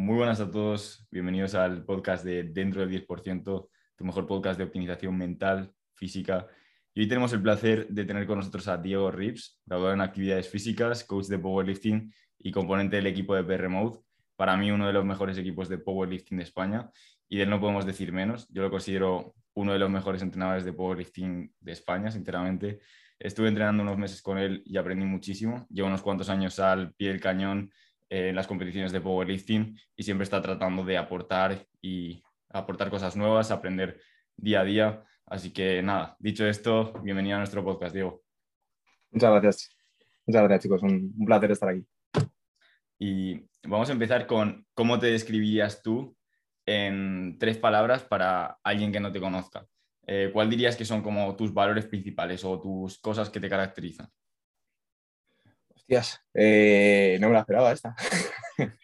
muy buenas a todos. Bienvenidos al podcast de Dentro del 10%, tu mejor podcast de optimización mental, física. Y hoy tenemos el placer de tener con nosotros a Diego Rips, graduado en actividades físicas, coach de powerlifting y componente del equipo de PR Mode. Para mí, uno de los mejores equipos de powerlifting de España y de él no podemos decir menos. Yo lo considero uno de los mejores entrenadores de powerlifting de España, sinceramente. Estuve entrenando unos meses con él y aprendí muchísimo. Llevo unos cuantos años al pie del cañón en las competiciones de powerlifting y siempre está tratando de aportar y aportar cosas nuevas, aprender día a día. Así que nada, dicho esto, bienvenido a nuestro podcast, Diego. Muchas gracias. Muchas gracias, chicos. Un, un placer estar aquí. Y vamos a empezar con cómo te describirías tú en tres palabras para alguien que no te conozca. Eh, ¿Cuál dirías que son como tus valores principales o tus cosas que te caracterizan? Eh, no me la esperaba esta.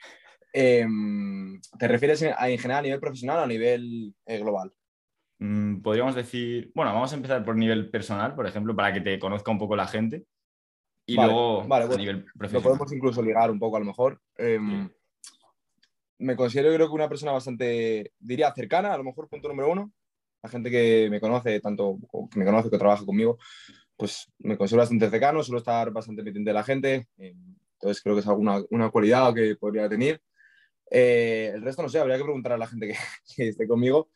Em, ¿Te refieres en, general a nivel profesional o a nivel eh, global? Mm, podríamos decir, bueno, vamos a empezar por nivel personal, por ejemplo, para que te conozca un poco la gente. Y luego a nivel profesional. Lo podemos incluso ligar un poco a lo mejor. Em, me considero creo que una persona bastante, diría, cercana, a lo mejor punto número uno. La gente que me conoce, tanto que me conoce que trabaja conmigo, pues me considero bastante cercano, suelo estar bastante pendiente de la gente, eh, entonces creo que es alguna una cualidad que podría tener. Eh, el resto no sé, habría que preguntar a la gente que, esté conmigo,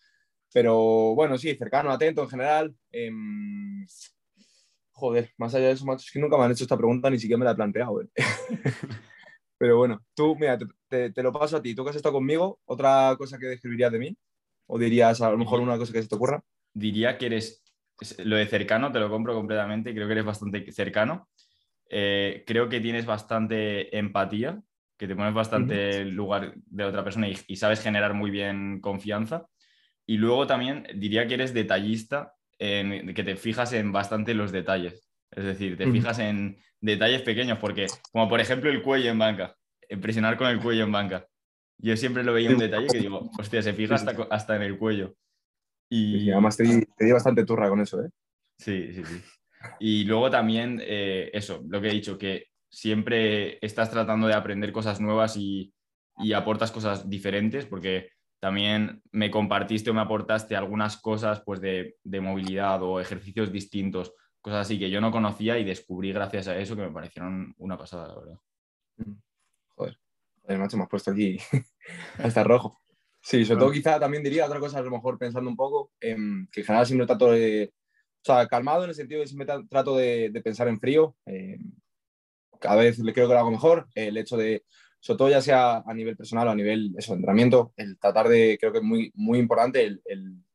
pero bueno, sí, cercano, atento en general. Em, joder, más allá de eso, es que nunca me han hecho esta pregunta, ni siquiera me la he planteado. ¿eh? pero bueno, tú, mira, te, te, lo paso a ti, tú que has estado conmigo, ¿otra cosa que describirías de mí? ¿O dirías a lo mejor una cosa que se te ocurra? Diría que eres lo de cercano te lo compro completamente, creo que eres bastante cercano. Eh, creo que tienes bastante empatía, que te pones bastante en lugar de otra persona y, sabes generar muy bien confianza. Y luego también diría que eres detallista, en, que te fijas en bastante los detalles. Es decir, te fijas en detalles pequeños, porque como por ejemplo el cuello en banca, presionar con el cuello en banca. Yo siempre lo veía un detalle que digo, hostia, se fija hasta, hasta en el cuello. Y, además te di, bastante turra con eso, ¿eh? Sí, sí, sí. Y luego también eh, eso, lo que he dicho, que siempre estás tratando de aprender cosas nuevas y, aportas cosas diferentes, porque también me compartiste o me aportaste algunas cosas pues, de, movilidad o ejercicios distintos, cosas así que yo no conocía y descubrí gracias a eso que me parecieron una pasada, la verdad. Mm. Joder, joder macho, me has puesto aquí hasta rojo. Sí, sobre todo quizá también diría otra cosa, a lo mejor pensando un poco, que en general siempre trato de, o sea, calmado en el sentido de siempre trato de, pensar en frío. Eh, cada vez le creo que lo hago mejor. El hecho de, sobre todo ya sea a nivel personal o a nivel eso, de entrenamiento, el tratar de, creo que es muy, muy importante, el,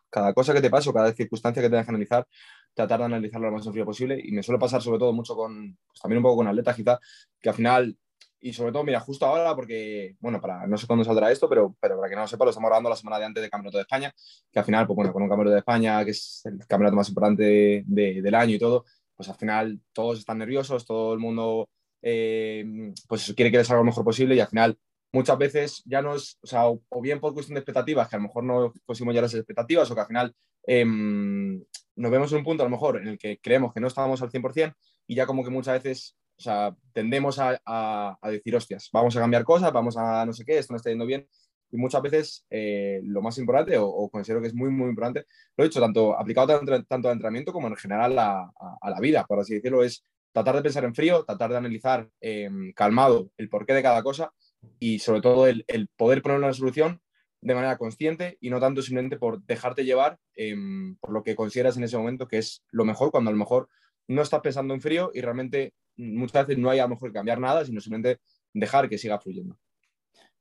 cada cosa que te pase o cada circunstancia que tengas que analizar, tratar de analizarlo lo más en frío posible. Y me suele pasar sobre todo mucho con, pues también un poco con atletas quizá, que al final y sobre todo, mira, justo ahora, porque, bueno, para, no sé cuándo saldrá esto, pero, pero para que no lo sepa, lo estamos grabando la semana de antes del Campeonato de España, que al final, pues bueno, con un Campeonato de España, que es el campeonato más importante del año y todo, pues al final todos están nerviosos, todo el mundo, eh, pues quiere que les salga lo mejor posible y al final muchas veces ya no es, o sea, o, bien por cuestión de expectativas, que a lo mejor no conseguimos ya las expectativas, o que al final em, nos vemos en un punto a lo mejor en el que creemos que no estábamos al 100% y ya como que muchas veces o sea, tendemos a, decir, hostias, vamos a cambiar cosas, vamos a no sé qué, esto no está yendo bien. Y muchas veces eh, lo más importante, o, considero que es muy, muy importante, lo he dicho tanto aplicado tanto, tanto al entrenamiento como en general a, la vida, por así decirlo, es tratar de pensar en frío, tratar de analizar em, calmado el porqué de cada cosa y sobre todo el, poder poner una solución de manera consciente y no tanto simplemente por dejarte llevar em, por lo que consideras en ese momento que es lo mejor, cuando a lo mejor no estás pensando en frío y realmente muchas veces no hay a lo mejor que cambiar nada, sino simplemente dejar que siga fluyendo.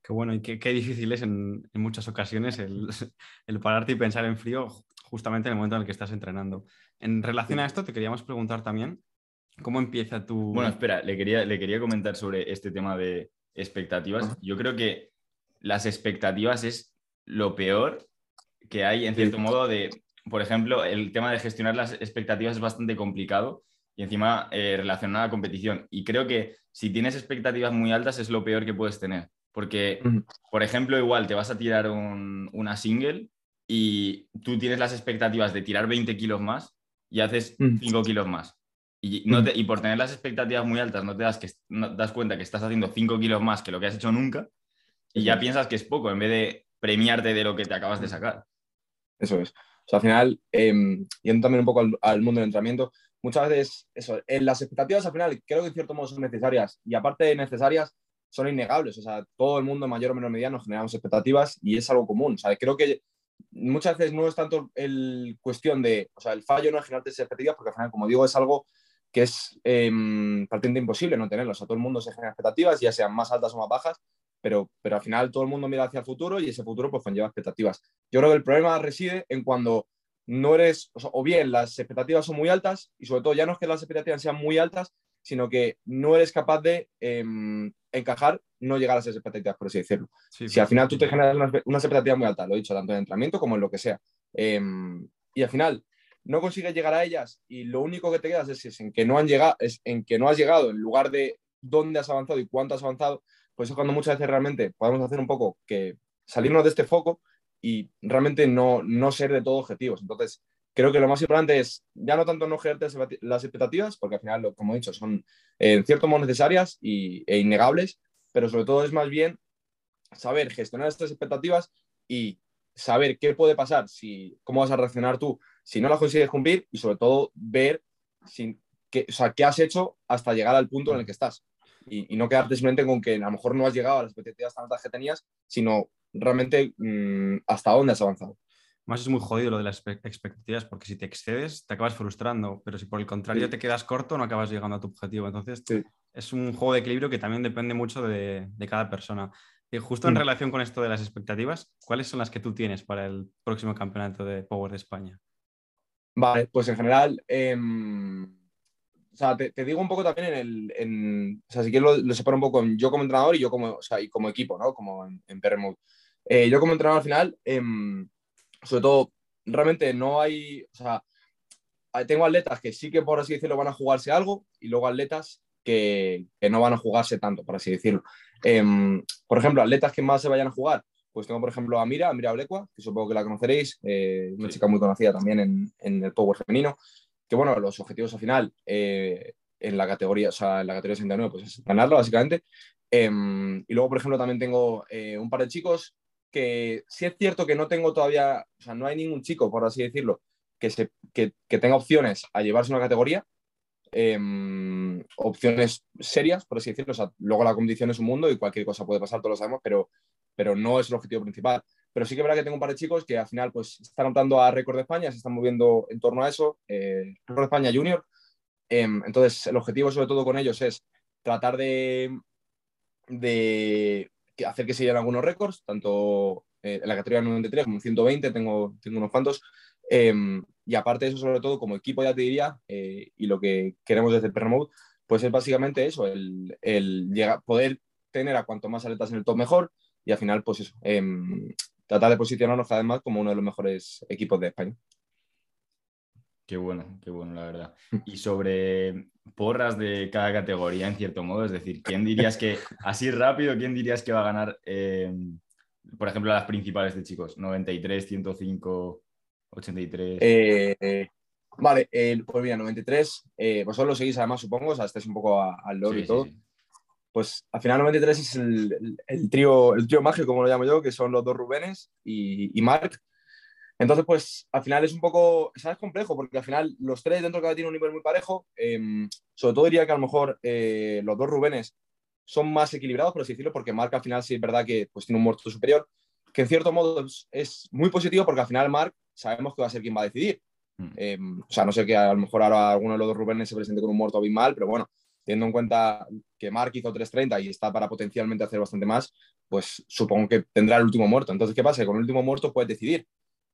Qué bueno y qué, difícil es en, muchas ocasiones el, pararte y pensar en frío justamente en el momento en el que estás entrenando. En relación a esto, te queríamos preguntar también, ¿cómo empieza tu...? Bueno, espera, le quería, le quería comentar sobre este tema de expectativas. Yo creo que las expectativas es lo peor que hay, en cierto modo, de, por ejemplo, el tema de gestionar las expectativas es bastante complicado y encima eh, relacionada a la competición. Y creo que si tienes expectativas muy altas es lo peor que puedes tener. Porque, por ejemplo, igual te vas a tirar una single y tú tienes las expectativas de tirar 20 kilos más y haces 5 kilos más. Y, no y, por tener las expectativas muy altas no te das, que, das cuenta que estás haciendo 5 kilos más que lo que has hecho nunca Y ya piensas que es poco, en vez de premiarte de lo que te acabas de sacar. Eso es. O sea, al final, eh, yendo también un poco al, mundo del entrenamiento, muchas veces, eso, en las expectativas al final creo que en cierto modo son necesarias y aparte de necesarias, son innegables. O sea, todo el mundo mayor o menor medida nos generamos expectativas y es algo común. O sea, creo que muchas veces no es tanto el cuestión de, o sea, el fallo no es generarte expectativas porque al final, como digo, es algo que es eh, partiendo imposible no tenerlo. O sea, todo el mundo se genera expectativas, ya sean más altas o más bajas, pero, pero al final todo el mundo mira hacia el futuro y ese futuro pues conlleva expectativas. Yo creo que el problema reside en cuando no eres, o, bien las expectativas son muy altas y sobre todo ya no es que las expectativas sean muy altas, sino que no eres capaz de em, encajar, no llegar a esas expectativas, por así decirlo. si al final tú te generas una, expectativa muy alta, lo he dicho, tanto en entrenamiento como en lo que sea, em, y al final no consigues llegar a ellas y lo único que te quedas es, en que no han llegado, es en que no has llegado en lugar de dónde has avanzado y cuánto has avanzado, pues es cuando muchas veces realmente podemos hacer un poco que salirnos de este foco y realmente no, no ser de todo objetivos. Entonces, creo que lo más importante es ya no tanto no generarte las expectativas, porque al final, como he dicho, son en cierto modo necesarias y, e innegables, pero sobre todo es más bien saber gestionar estas expectativas y saber qué puede pasar, si, cómo vas a reaccionar tú si no las consigues cumplir y sobre todo ver sin, qué, o sea, qué has hecho hasta llegar al punto en el que estás. Y, no quedarte simplemente con que a lo mejor no has llegado a las expectativas tan altas que tenías, sino realmente mm, hasta dónde has avanzado. Más es muy jodido lo de las expectativas, porque si te excedes, te acabas frustrando, pero si por el contrario te quedas corto, no acabas llegando a tu objetivo. Entonces, es un juego de equilibrio que también depende mucho de, de cada persona. Y justo en mm. relación con esto de las expectativas, ¿cuáles son las que tú tienes para el próximo campeonato de Power de España? Vale, pues en general, em, o sea, te, digo un poco también en el, en, o sea, si quieres lo, separo un poco en yo como entrenador y yo como, o sea, y como equipo, ¿no? Como en, en eh, yo como entrenador al final, em, sobre todo, realmente no hay, o sea, tengo atletas que sí que por así decirlo van a jugarse algo y luego atletas que, que no van a jugarse tanto, por así decirlo. Em, por ejemplo, atletas que más se vayan a jugar, pues tengo, por ejemplo, a Mira, a Mira Blecua, que supongo que la conoceréis, eh, una chica muy conocida también en, en, el Power femenino, que bueno, los objetivos al final eh, en la categoría, o sea, en la categoría 69, pues es ganarlo, básicamente. Em, y luego, por ejemplo, también tengo eh, un par de chicos que sí es cierto que no tengo todavía, o sea, no hay ningún chico, por así decirlo, que, se, que, que tenga opciones a llevarse una categoría, em, opciones serias, por así decirlo. O sea, luego la competición es un mundo y cualquier cosa puede pasar, todos lo sabemos, pero pero no es el objetivo principal. Pero sí que verdad que tengo un par de chicos que al final pues están optando a récord de España, se están moviendo en torno a eso, eh, récord de España Junior. Em, entonces, el objetivo sobre todo con ellos es tratar de, de hacer que se lleguen algunos récords, tanto eh, en la categoría 93 como en 120, tengo, tengo unos cuantos. Em, y aparte de eso, sobre todo como equipo, ya te diría, eh, y lo que queremos desde el Mode, pues es básicamente eso, el, el llegar, poder tener a cuanto más atletas en el top mejor, y al final, pues eso, em, tratar de posicionarnos cada vez más como uno de los mejores equipos de España. Qué bueno, qué bueno, la verdad. Y sobre porras de cada categoría, en cierto modo, es decir, ¿quién dirías que, así rápido, quién dirías que va a ganar, em, por ejemplo, las principales de chicos? 93, 105, 83. vale, pues mira, 93, eh, vosotros lo seguís además, supongo, o sea, estáis un poco al loro y todo pues al final 93 es el, el, trío, el trío mágico, como lo llamo yo, que son los dos Rubenes y, y Marc. Entonces, pues al final es un poco, ¿sabes? Complejo, porque al final los tres dentro de cada tiene un nivel muy parejo. Em, sobre todo diría que a lo mejor eh, los dos Rubenes son más equilibrados, por así decirlo, porque Marc al final sí es verdad que pues, tiene un muerto superior, que en cierto modo es, muy positivo porque al final Marc sabemos que va a ser quien va a decidir. Mm. Em, o sea, no sé que a lo mejor ahora alguno de los dos Rubenes se presente con un muerto mal, pero bueno, teniendo en cuenta que Mark hizo 3.30 y está para potencialmente hacer bastante más, pues supongo que tendrá el último muerto. Entonces, ¿qué pasa? Con el último muerto puedes decidir.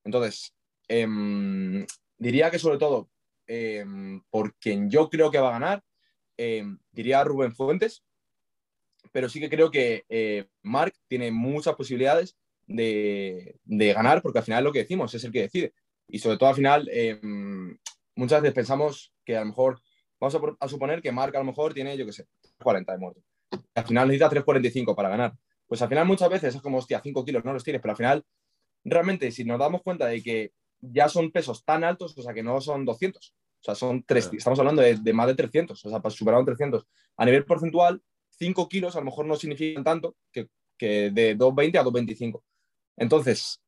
Entonces, em, diría que sobre todo, em, por quien yo creo que va a ganar, em, diría Rubén Fuentes, pero sí que creo que eh, Mark tiene muchas posibilidades de, de, ganar, porque al final lo que decimos es el que decide. Y sobre todo al final, muchas veces pensamos que a lo mejor Vamos a, suponer que Marc a lo mejor tiene, yo qué sé, 40 de muerto. Al final necesita 3.45 para ganar. Pues al final muchas veces es como, hostia, 5 kilos no los tienes, pero al final, realmente, si nos damos cuenta de que ya son pesos tan altos, o sea, que no son 200, o sea, son 3, estamos hablando de, más de 300, o sea, para superar un 300. A nivel porcentual, 5 kilos a lo mejor no significan tanto que, que de 2.20 a 2.25. Entonces,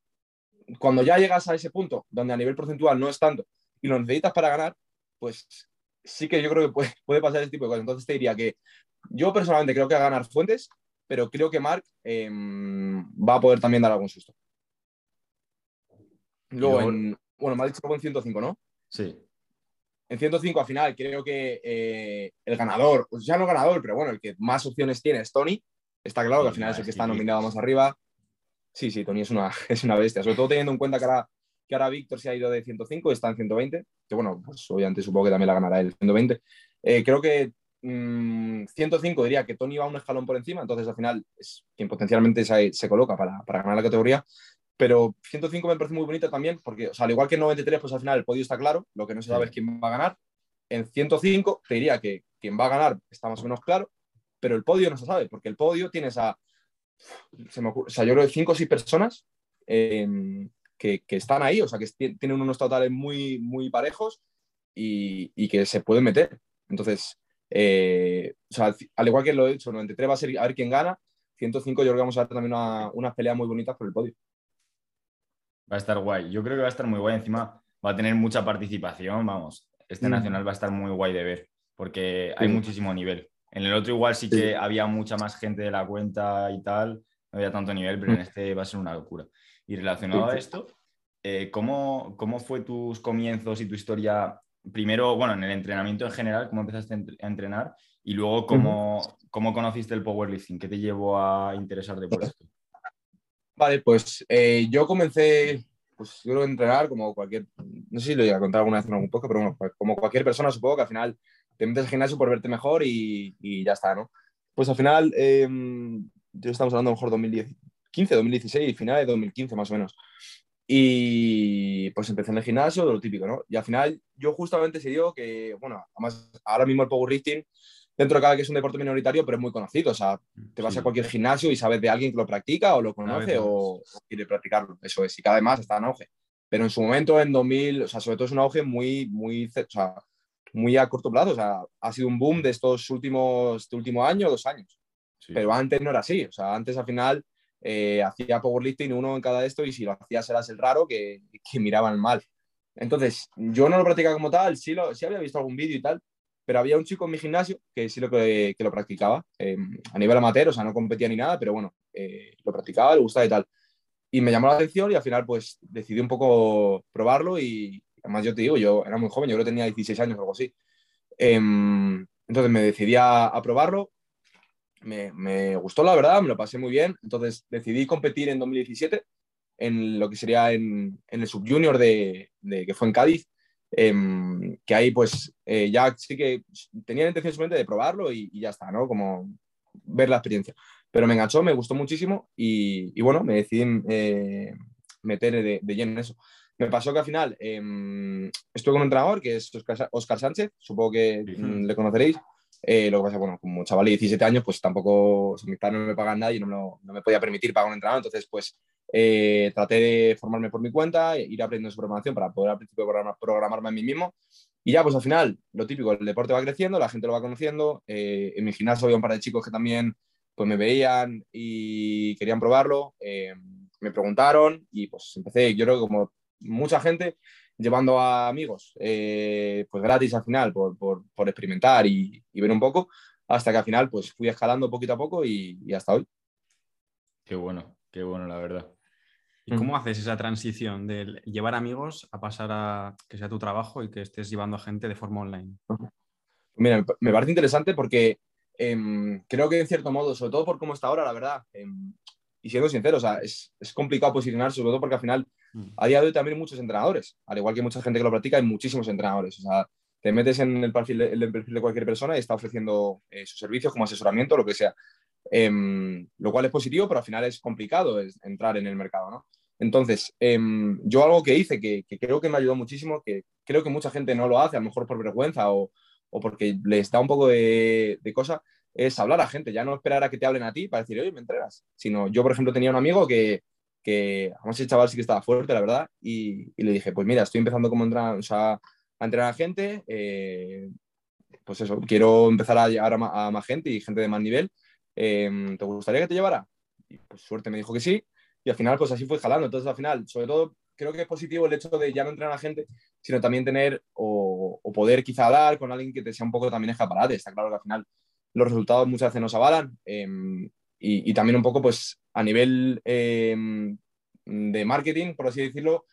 cuando ya llegas a ese punto, donde a nivel porcentual no es tanto, y lo necesitas para ganar, pues sí que yo creo que puede, puede pasar ese tipo de cosas. Entonces te diría que yo personalmente creo que va a ganar Fuentes, pero creo que Mark em, va a poder también dar algún susto. Luego, en, bueno, me ha dicho en 105, ¿no? Sí. En 105 al final creo que eh, el ganador, pues ya no ganador, pero bueno, el que más opciones tiene es Tony. Está claro que al final es el que está nominado más arriba. Sí, sí, Tony es una, es una bestia, sobre todo teniendo en cuenta que ahora, que ahora Víctor se ha ido de 105 y está en 120, que bueno, pues obviamente supongo que también la ganará el 120. Eh, creo que 105 mm, diría que Tony va un escalón por encima, entonces al final es quien potencialmente se, se coloca para, para, ganar la categoría. Pero 105 me parece muy bonito también, porque o sea, al igual que en 93, pues al final el podio está claro, lo que no se sabe es quién va a ganar. En 105 te diría que quien va a ganar está más o menos claro, pero el podio no se sabe, porque el podio tienes a, se me ocurre, o sea, yo creo que 5 o 6 personas eh, que, que, están ahí, o sea, que tienen unos totales muy, muy parejos y, y que se pueden meter. Entonces, eh, o sea, al igual que lo he dicho, 93 va a ser a ver quién gana, 105 yo creo que vamos a ver también una, unas peleas muy bonitas por el podio. Va a estar guay, yo creo que va a estar muy guay, encima va a tener mucha participación, vamos, este mm. nacional va a estar muy guay de ver, porque hay muchísimo nivel. En el otro igual sí que había mucha más gente de la cuenta y tal, no había tanto nivel, pero en mm. este va a ser una locura. Y relacionado a esto, eh, ¿cómo, ¿cómo fue tus comienzos y tu historia primero, bueno, en el entrenamiento en general, cómo empezaste a entrenar y luego cómo, cómo conociste el powerlifting, qué te llevó a interesarte por esto. Vale, pues eh, yo comencé, pues yo a entrenar como cualquier, no sé si lo voy a contar alguna vez en algún poco, pero bueno, pues, como cualquier persona supongo que al final te metes al gimnasio por verte mejor y, y ya está, ¿no? Pues al final, eh, yo estamos hablando a lo mejor 2015, 2016, final de 2015 más o menos. Y pues empecé en el gimnasio, lo típico, ¿no? Y al final yo justamente se dio que, bueno, además ahora mismo el powerlifting, dentro de cada que es un deporte minoritario, pero es muy conocido. O sea, te vas a cualquier gimnasio y sabes de alguien que lo practica o lo conoce o, o, quiere practicarlo. Eso es, y cada vez más está en auge. Pero en su momento, en 2000, o sea, sobre todo es un auge muy, muy, o sea, muy a corto plazo. O sea, ha sido un boom de estos últimos, este último año, dos años. Sí. Pero antes no era así. O sea, antes al final eh, hacía powerlifting uno en cada de esto y si lo hacías eras el raro que, que miraban mal. Entonces, yo no lo practicaba como tal, sí, lo, sí había visto algún vídeo y tal, pero había un chico en mi gimnasio que sí lo, que, que lo practicaba eh, a nivel amateur, o sea, no competía ni nada, pero bueno, eh, lo practicaba, le gustaba y tal. Y me llamó la atención y al final pues decidí un poco probarlo y además yo te digo, yo era muy joven, yo creo que tenía 16 años o algo así. Eh, entonces me decidí a, a probarlo, me, me, gustó la verdad, me lo pasé muy bien. Entonces decidí competir en 2017 en lo que sería en, en el subjunior de, de, que fue en Cádiz, eh, que ahí pues eh, ya sí que tenía la intención simplemente de probarlo y, y, ya está, ¿no? Como ver la experiencia. Pero me enganchó, me gustó muchísimo y, y bueno, me decidí eh, meter de, de, lleno en eso. Me pasó que al final em, estuve con un entrenador que es Oscar, Oscar Sánchez, supongo que le conoceréis. Eh, lo que pasa, bueno, como chaval de 17 años, pues tampoco, mis padres no me pagan nada y no me, lo, no me podía permitir pagar un entrenador. Entonces, pues eh, traté de formarme por mi cuenta, ir aprendiendo su programación para poder al principio programar, programarme a mí mismo. Y ya, pues al final, lo típico, el deporte va creciendo, la gente lo va conociendo. Eh, en mi gimnasio había un par de chicos que también pues me veían y querían probarlo. Eh, me preguntaron y pues empecé, yo creo que como mucha gente, llevando a amigos, eh, pues gratis al final, por, por, por experimentar y, y, ver un poco, hasta que al final pues fui escalando poquito a poco y, y hasta hoy. Qué bueno, qué bueno, la verdad. ¿Y cómo haces esa transición de llevar amigos a pasar a que sea tu trabajo y que estés llevando a gente de forma online? Mira, me parece interesante porque eh, creo que en cierto modo, sobre todo por cómo está ahora, la verdad, eh, y siendo sincero, o sea, es, es complicado posicionarse, sobre todo porque al final Mm. A día de hoy también hay muchos entrenadores, al igual que mucha gente que lo practica, hay muchísimos entrenadores. O sea, te metes en el perfil el perfil de cualquier persona y está ofreciendo eh, sus servicios como asesoramiento, lo que sea. Eh, lo cual es positivo, pero al final es complicado entrar en el mercado, ¿no? Entonces, eh, yo algo que hice que, que, creo que me ayudó muchísimo, que creo que mucha gente no lo hace, a lo mejor por vergüenza o, o porque les da un poco de, de, cosa, es hablar a gente, ya no esperar a que te hablen a ti para decir, oye, me entregas, sino yo, por ejemplo, tenía un amigo que, que además el chaval sí que estaba fuerte, la verdad, y, le dije, pues mira, estoy empezando como entrar, a entrenar a gente, eh, pues eso, quiero empezar a llegar a, más gente y gente de más nivel, eh, ¿te gustaría que te llevara? Y pues suerte me dijo que sí, y al final, pues así fue jalando. Entonces, al final, sobre todo, creo que es positivo el hecho de ya no entrenar a gente, sino también tener o, poder quizá dar con alguien que te sea un poco también escaparate. Está claro que al final los resultados muchas veces nos avalan em, y, también un poco, pues a nivel em, de marketing, por así decirlo,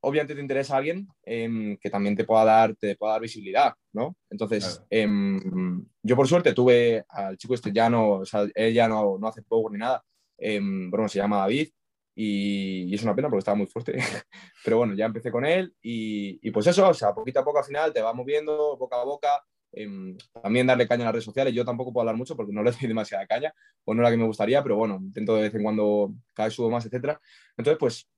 obviamente te interesa alguien em, que también te pueda dar, te pueda dar visibilidad, ¿no? Entonces, yo por suerte tuve al chico este ya no, o sea, él ya no, no hace poco ni nada, bueno, se llama David, y, es una pena porque estaba muy fuerte. Pero bueno, ya empecé con él y, pues eso, o sea, poquito a poco al final te va moviendo boca a boca. Em, también darle caña a las redes sociales. Yo tampoco puedo hablar mucho porque no le doy demasiada caña o no la que me gustaría, pero bueno, intento de vez en cuando cada vez subo más, etcétera. Entonces, pues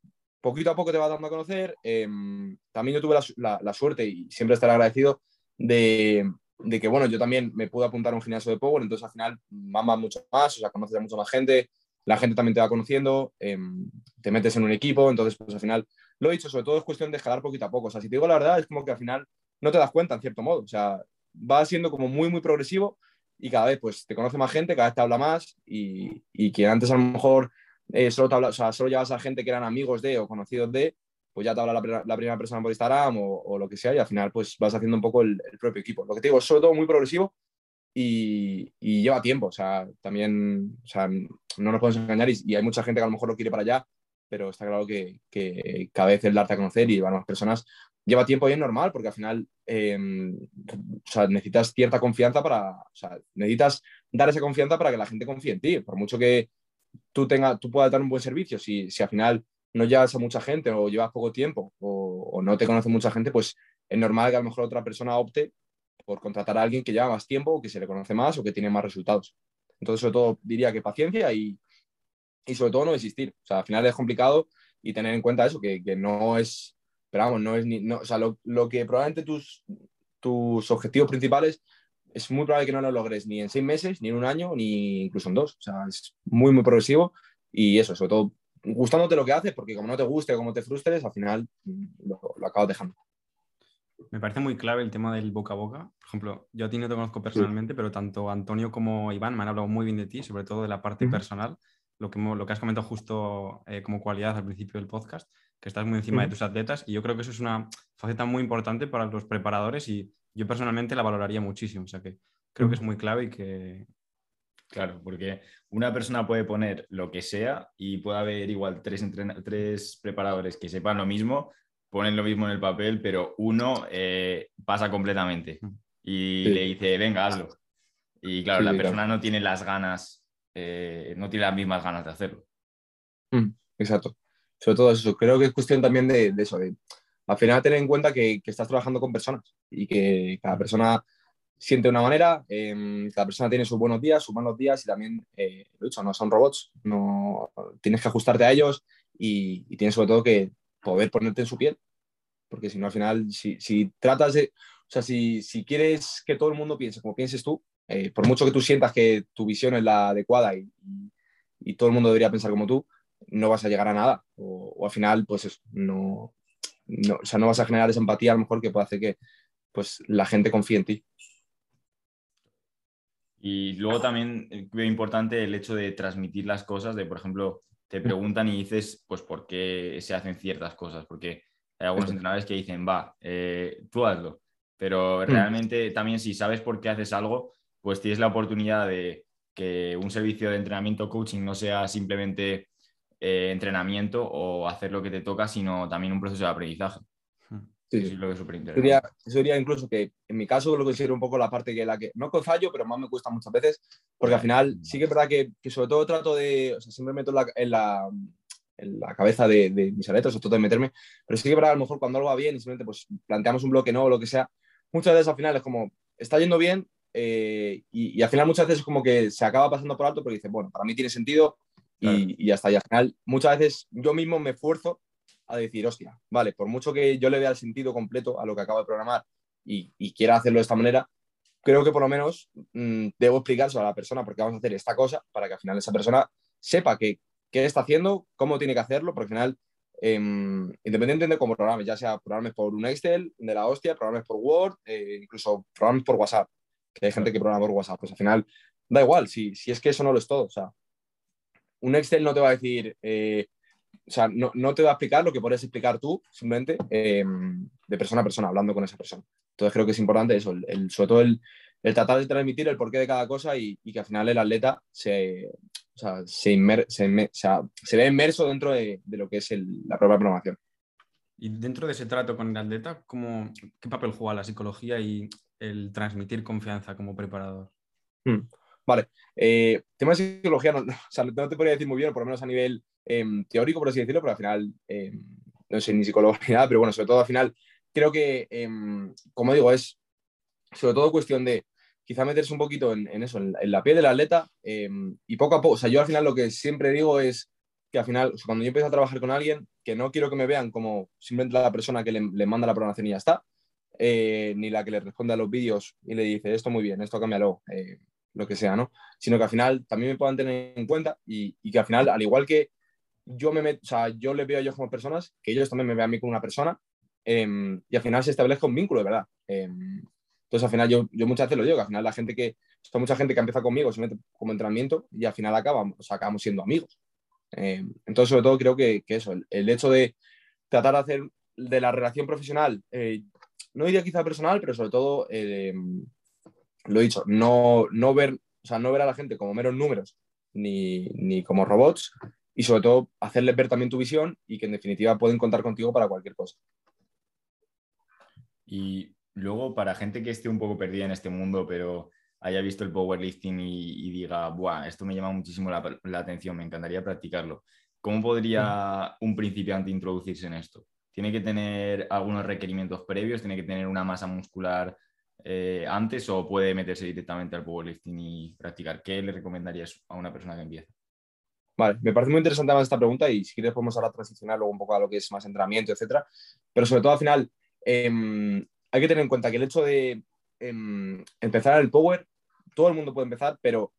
poquito a poco te va dando a conocer. Em, también yo tuve la, la, suerte y siempre estaré agradecido de, de, que, bueno, yo también me pude apuntar a un gimnasio de Power, entonces al final mamas mucho más, o sea, conoces a mucha más gente, la gente también te va conociendo, em, te metes en un equipo, entonces pues al final, lo he dicho, sobre todo es cuestión de escalar poquito a poco, o sea, si te digo la verdad, es como que al final no te das cuenta en cierto modo, o sea, va siendo como muy, muy progresivo y cada vez pues te conoce más gente, cada vez te habla más y, y que antes a lo mejor eh, solo, te habla, o sea, solo llevas a gente que eran amigos de o conocidos de, pues ya te habla la, primera persona por Instagram o, lo que sea y al final pues vas haciendo un poco el, propio equipo. Lo que te digo, es sobre todo muy progresivo y, lleva tiempo, o sea, también, o sea, no nos podemos engañar y, hay mucha gente que a lo mejor lo quiere para allá, pero está claro que, que cada vez el darte a conocer y llevar más personas lleva tiempo y es normal, porque al final em, o necesitas cierta confianza para, o necesitas dar esa confianza para que la gente confíe en ti, por mucho que tú, tenga, tú puedas dar un buen servicio, si, si al final no llevas a mucha gente o llevas poco tiempo o, o no te conoce mucha gente, pues es normal que a lo mejor otra persona opte por contratar a alguien que lleva más tiempo, que se le conoce más o que tiene más resultados. Entonces, sobre todo, diría que paciencia y, y sobre todo no desistir. O sea, al final es complicado y tener en cuenta eso, que, que no es, pero vamos, no es ni, no, o sea, lo, lo, que probablemente tus, tus objetivos principales es muy probable que no lo logres ni en seis meses, ni en un año, ni incluso en dos. O sea, es muy, muy progresivo y eso, sobre todo gustándote lo que haces, porque como no te guste o como te frustres, al final lo, lo acabas dejando. Me parece muy clave el tema del boca a boca. Por ejemplo, yo a ti no te conozco personalmente, pero tanto Antonio como Iván me han hablado muy bien de ti, sobre todo de la parte personal, lo que, lo que has comentado justo eh, como cualidad al principio del podcast, que estás muy encima de tus atletas y yo creo que eso es una faceta muy importante para los preparadores y yo personalmente la valoraría muchísimo. O sea que creo que es muy clave y que... Claro, porque una persona puede poner lo que sea y puede haber igual tres, tres preparadores que sepan lo mismo, ponen lo mismo en el papel, pero uno eh, pasa completamente y le dice, venga, hazlo. Y claro, la persona no tiene las ganas, eh, no tiene las mismas ganas de hacerlo. Mm, exacto. Sobre todo eso, creo que es cuestión también de, eso, de al final tener en cuenta que, estás trabajando con personas y que cada persona siente de una manera, em, cada persona tiene sus buenos días, sus malos días y también, eh, lo dicho, no son robots, no, tienes que ajustarte a ellos y, tienes sobre todo que poder ponerte en su piel. Porque si no, al final, si, si tratas de, o sea, si, si, quieres que todo el mundo piense como pienses tú, eh, por mucho que tú sientas que tu visión es la adecuada y, y, todo el mundo debería pensar como tú, no vas a llegar a nada. O, o al final, pues no, no, o sea, no vas a generar esa empatía a lo mejor que puede hacer que pues, la gente confíe en ti. Y luego también veo importante el hecho de transmitir las cosas, de por ejemplo, te preguntan y dices, pues, por qué se hacen ciertas cosas, porque hay algunos entrenadores que dicen, va, eh, tú hazlo, pero mm. realmente también si sabes por qué haces algo, pues tienes la oportunidad de que un servicio de entrenamiento coaching no sea simplemente eh, entrenamiento o hacer lo que te toca, sino también un proceso de aprendizaje. Sí, eso es lo que es súper interesante. Eso diría incluso que en mi caso lo que considero un poco la parte que la que no con fallo, pero más me cuesta muchas veces, porque al final sí que es verdad que, que sobre todo trato de, o sea, siempre meto en la, en la, cabeza de, de, mis atletas, trato de meterme, pero sí que es verdad a lo mejor cuando algo va bien y simplemente pues planteamos un bloque no o lo que sea, muchas veces al final es como, está yendo bien eh, y, y, al final muchas veces es como que se acaba pasando por alto porque dice, bueno, para mí tiene sentido y, está. Y al final muchas veces yo mismo me esfuerzo a decir, hostia, vale, por mucho que yo le vea el sentido completo a lo que acabo de programar y, y quiera hacerlo de esta manera, creo que por lo menos mmm, debo explicarse a la persona porque vamos a hacer esta cosa para que al final esa persona sepa qué está haciendo, cómo tiene que hacerlo, porque al final, eh, independientemente de cómo programes, ya sea programes por un Excel de la hostia, programes por Word, eh, incluso programes por WhatsApp, que hay gente que programa por WhatsApp, pues al final da igual, si, si es que eso no lo es todo, o sea, un Excel no te va a decir, eh, o sea, no, no, te va a explicar lo que puedes explicar tú, simplemente em, de persona a persona, hablando con esa persona. Entonces creo que es importante eso, el, sobre todo el, el, tratar de transmitir el porqué de cada cosa y, y que al final el atleta se, o sea, se, se, se, ve inmerso dentro de, de lo que es el, la propia programación. Y dentro de ese trato con el atleta, ¿cómo, ¿qué papel juega la psicología y el transmitir confianza como preparador? Hmm. Vale, eh, tema de psicología no, o sea, te podría decir muy bien, por lo menos a nivel em, teórico, por así decirlo, pero al final em, no sé ni psicólogo ni nada, pero bueno, sobre todo al final creo que, em, como digo, es sobre todo cuestión de quizá meterse un poquito en, eso, en, la piel del atleta y poco a poco, o sea, yo al final lo que siempre digo es que al final, cuando yo empiezo a trabajar con alguien, que no quiero que me vean como simplemente la persona que le, manda la programación y ya está, eh, ni la que le responde a los vídeos y le dice esto muy bien, esto cámbialo, eh, lo que sea, ¿no? Sino que al final también me puedan tener en cuenta y, que al final, al igual que yo me meto, o sea, yo le veo a ellos como personas, que ellos también me vean a mí como una persona em, y al final se establezca un vínculo de verdad. Em, entonces, al final, yo, yo muchas veces lo digo, que al final la gente que, está mucha gente que empieza conmigo, se mete como entrenamiento y al final acabamos, o sea, siendo amigos. Eh, entonces, sobre todo, creo que, eso, el, hecho de tratar de hacer de la relación profesional, eh, no diría quizá personal, pero sobre todo, eh, lo he dicho, no, no, ver, o sea, no ver a la gente como meros números ni, ni como robots y sobre todo hacerles ver también tu visión y que en definitiva pueden contar contigo para cualquier cosa. Y luego, para gente que esté un poco perdida en este mundo, pero haya visto el powerlifting y, diga, Buah, esto me llama muchísimo la, atención, me encantaría practicarlo. ¿Cómo podría un principiante introducirse en esto? ¿Tiene que tener algunos requerimientos previos? ¿Tiene que tener una masa muscular eh, antes o puede meterse directamente al powerlifting y practicar? ¿Qué le recomendarías a una persona que empieza? Vale, me parece muy interesante más esta pregunta y si quieres podemos ahora transicionar luego un poco a lo que es más entrenamiento, etcétera. Pero sobre todo al final em, hay que tener en cuenta que el hecho de em, empezar el power todo el mundo puede empezar, pero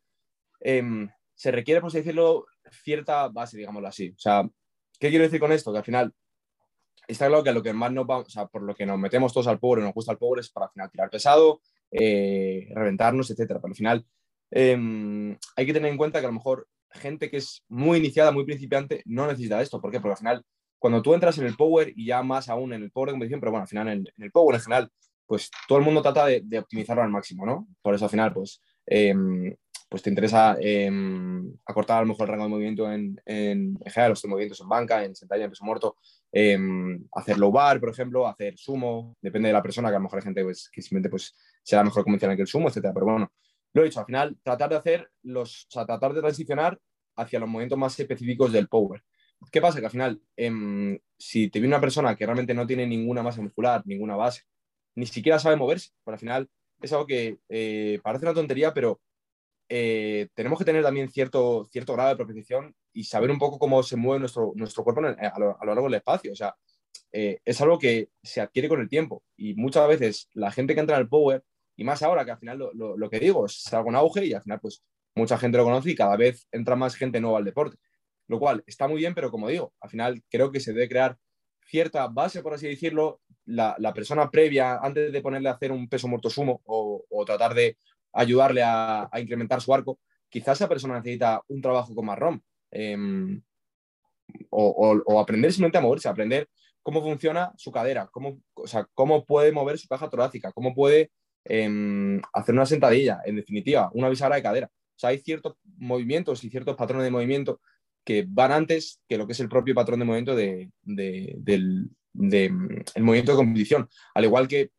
em, se requiere, por así decirlo, cierta base, digámoslo así. O sea, ¿qué quiero decir con esto? Que al final está claro que lo que más nos vamos, o sea, por lo que nos metemos todos al pobre, nos gusta el pobre, es para al final tirar pesado, eh, reventarnos, etcétera. Pero al final em, hay que tener en cuenta que a lo mejor gente que es muy iniciada, muy principiante, no necesita esto. ¿Por qué? Porque al final, cuando tú entras en el power y ya más aún en el power de competición, pero bueno, al final en, en el power en general, pues todo el mundo trata de, optimizarlo al máximo, ¿no? Por eso al final, pues, em, pues te interesa em, acortar a lo mejor el rango de movimiento en, en, general, los movimientos en banca, en sentadilla, en peso muerto, em, hacer low bar, por ejemplo, hacer sumo, depende de la persona, que a lo mejor hay gente pues, que simplemente pues, será mejor convencional que el sumo, etcétera. Pero bueno, lo he dicho, al final, tratar de hacer los, o sea, tratar de transicionar hacia los movimientos más específicos del power. ¿Qué pasa? Que al final, si te viene una persona que realmente no tiene ninguna masa muscular, ninguna base, ni siquiera sabe moverse. Por al final es algo que eh, parece una tontería, pero eh, tenemos que tener también cierto, cierto grado de propiciación y saber un poco cómo se mueve nuestro, nuestro cuerpo a, lo, largo del espacio. O sea, eh, es algo que se adquiere con el tiempo y muchas veces la gente que entra en el power, y más ahora que al final lo, lo que digo es algo en auge y al final pues mucha gente lo conoce y cada vez entra más gente nueva al deporte. Lo cual está muy bien, pero como digo, al final creo que se debe crear cierta base, por así decirlo, la, persona previa, antes de ponerle a hacer un peso muerto sumo o, tratar de ayudarle a, incrementar su arco, quizás esa persona necesita un trabajo con más ROM. Em, o, aprender simplemente a moverse, aprender cómo funciona su cadera, cómo, o sea, cómo puede mover su caja torácica, cómo puede em, hacer una sentadilla, en definitiva, una bisagra de cadera. O sea, hay ciertos movimientos y ciertos patrones de movimiento que van antes que lo que es el propio patrón de movimiento de, del, de, mm, el movimiento de competición. Al igual que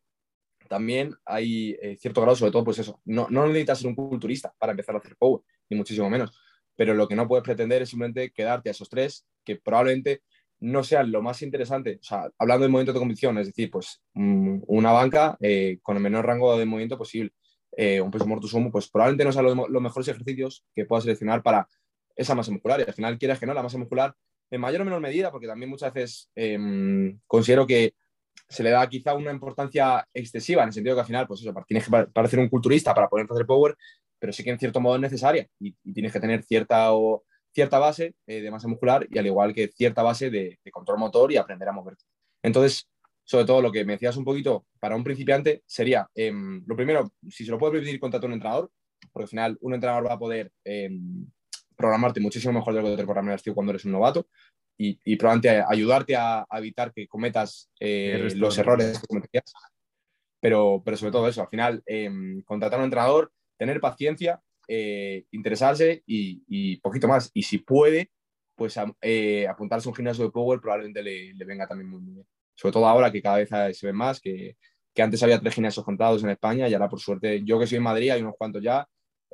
también hay eh, cierto grado, sobre todo, pues eso, no, no necesitas ser un culturista para empezar a hacer power, ni muchísimo menos, pero lo que no puedes pretender es simplemente quedarte a esos tres que probablemente no sean lo más interesante, o sea, hablando de movimiento de competición, es decir, pues mm, una banca eh, con el menor rango de movimiento posible, eh, un peso muerto sumo, pues probablemente no sean los, los mejores ejercicios que puedas seleccionar para esa masa muscular. Y al final, quieras que no, la masa muscular en mayor o menor medida, porque también muchas veces em, considero que se le da quizá una importancia excesiva, en el sentido que al final, pues eso, tienes que parecer un culturista para poder hacer power, pero sí que en cierto modo es necesaria y, tienes que tener cierta, o, cierta base eh, de masa muscular y al igual que cierta base de, control motor y aprender a moverte. Entonces, sobre todo lo que me decías un poquito para un principiante sería, em, lo primero, si se lo puede permitir contratar un entrenador, porque al final un entrenador va a poder em, programarte muchísimo mejor de lo que te programarías tú cuando eres un novato y, y probablemente ayudarte a, a evitar que cometas eh, los errores que cometerías. Pero, pero sobre todo eso, al final, eh, contratar a un entrenador, tener paciencia, eh, interesarse y, y, poquito más. Y si puede, pues a, eh, apuntarse a un gimnasio de Power probablemente le, le venga también muy, bien. Sobre todo ahora que cada vez se ve más, que, que antes había tres gimnasios contados en España y ahora por suerte, yo que soy en Madrid, hay unos cuantos ya.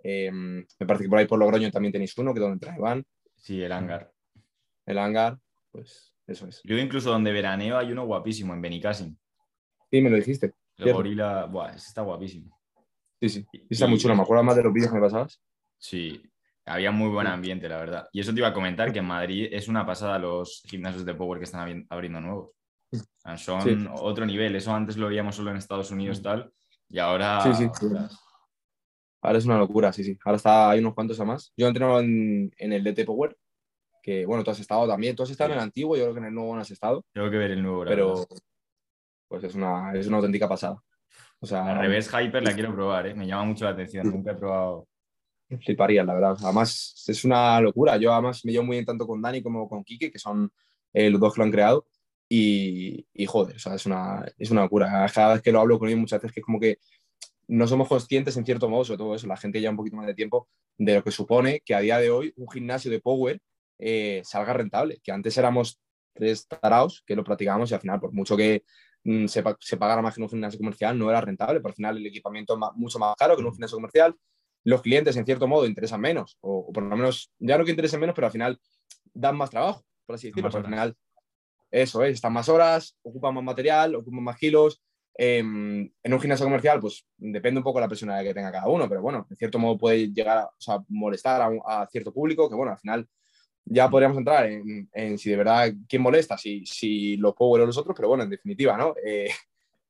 Eh, me parece que por ahí por Logroño también tenéis uno, que es donde entra Iván. Sí, el hangar. El hangar, pues eso es. Yo incluso donde veraneo hay uno guapísimo, en Benicassim. Sí, me lo dijiste. El gorila, buah, ese está guapísimo. Sí, sí, está muy chulo. Me acuerdo más de los vídeos que me pasabas. Sí, había muy buen ambiente, la verdad. Y eso te iba a comentar, que en Madrid es una pasada los gimnasios de Power que están abriendo nuevos. Son sí. otro nivel. Eso antes lo veíamos solo en Estados Unidos tal. Y ahora... Sí, sí. Ahora es una locura, sí, sí. Ahora está, hay unos cuantos a más. Yo he entrenado en, en el DT Power, que bueno, tú has estado también. Tú has estado sí. en el antiguo, yo creo que en el nuevo no has estado. Tengo que ver el nuevo, Pero verdad. pues es una, es una auténtica pasada. O sea, Al revés, Hyper la quiero probar, ¿eh? me llama mucho la atención. Nunca he probado. Fliparía, la verdad. Además, es una locura. Yo además me llevo muy bien tanto con Dani como con Kike, que son eh, los dos que lo han creado. Y, y joder, o sea, es, una, es una locura. Cada vez que lo hablo con ellos muchas veces que es como que no somos conscientes en cierto modo, sobre todo eso, la gente ya un poquito más de tiempo, de lo que supone que a día de hoy un gimnasio de Power eh, salga rentable. Que antes éramos tres taraos que lo practicábamos y al final, por mucho que mm, se, se, pagara más que en un gimnasio comercial, no era rentable. Por al final el equipamiento es más, mucho más caro que en un gimnasio comercial. Los clientes, en cierto modo, interesan menos, o, o por lo menos, ya no que interesen menos, pero al final dan más trabajo, por así decirlo. Al final, eso es, están más horas, ocupan más material, ocupan más kilos. Eh, en un gimnasio comercial, pues depende un poco de la personalidad que tenga cada uno, pero bueno, en cierto modo puede llegar a o sea, molestar a, a, cierto público, que bueno, al final ya podríamos entrar en, en si de verdad quién molesta, si, si los Power o los otros, pero bueno, en definitiva, ¿no? Eh,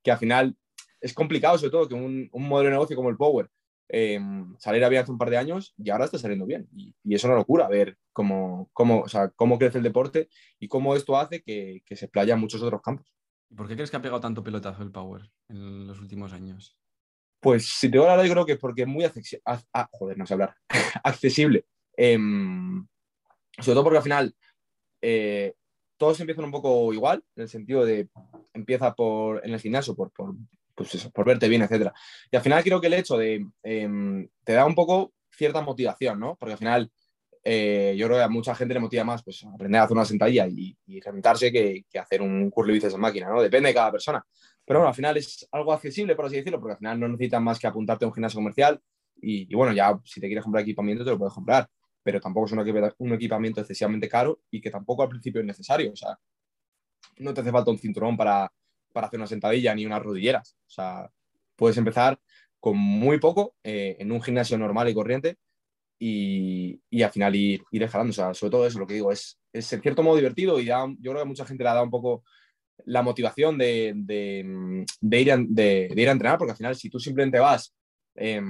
que al final es complicado, sobre todo, que un, un modelo de negocio como el Power eh, saliera bien hace un par de años y ahora está saliendo bien. Y, y es una locura ver cómo, cómo, o sea, cómo crece el deporte y cómo esto hace que, que se playa en muchos otros campos. ¿Por qué crees que ha pegado tanto pelotazo el Power en los últimos años? Pues si te voy a hablar, yo creo que es porque es muy accesible. Ah, joder, no sé hablar. accesible. Eh, sobre todo porque al final eh, todos empiezan un poco igual, en el sentido de empieza por, en el gimnasio por, por, pues eso, por verte bien, etc. Y al final creo que el hecho de eh, te da un poco cierta motivación, ¿no? Porque al final eh, yo creo que a mucha gente le motiva más pues, aprender a hacer una sentadilla y, y reventarse que, que, hacer un curly bíceps en máquina, ¿no? Depende de cada persona. Pero bueno, al final es algo accesible, por así decirlo, porque al final no necesitas más que apuntarte a un gimnasio comercial y, y bueno, ya si te quieres comprar equipamiento te lo puedes comprar pero tampoco es un, equipamiento excesivamente caro y que tampoco al principio es necesario. O sea, no te hace falta un cinturón para, para hacer una sentadilla ni unas rodilleras. O sea, puedes empezar con muy poco eh, en un gimnasio normal y corriente y, y al final ir, ir escalando. O sea, sobre todo eso, lo que digo, es, es en cierto modo divertido y ya, yo creo que a mucha gente le dado un poco la motivación de, de, de ir, a, de, ir a entrenar, porque al final si tú simplemente vas... Eh,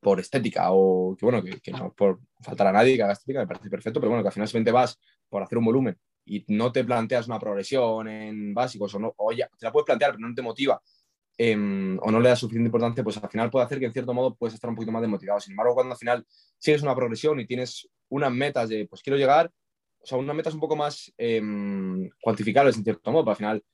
por estética o que bueno, que, que, no por faltar a nadie que haga estética, me parece perfecto, pero bueno, que al final simplemente vas por hacer un volumen y no te planteas una progresión en básicos o no, o ya, te la puedes plantear, pero no te motiva eh, o no le das suficiente importancia, pues al final puede hacer que en cierto modo puedes estar un poquito más desmotivado. Sin embargo, cuando al final sigues una progresión y tienes unas metas de, pues quiero llegar, o sea, unas metas un poco más eh, cuantificables en cierto modo, pero al final,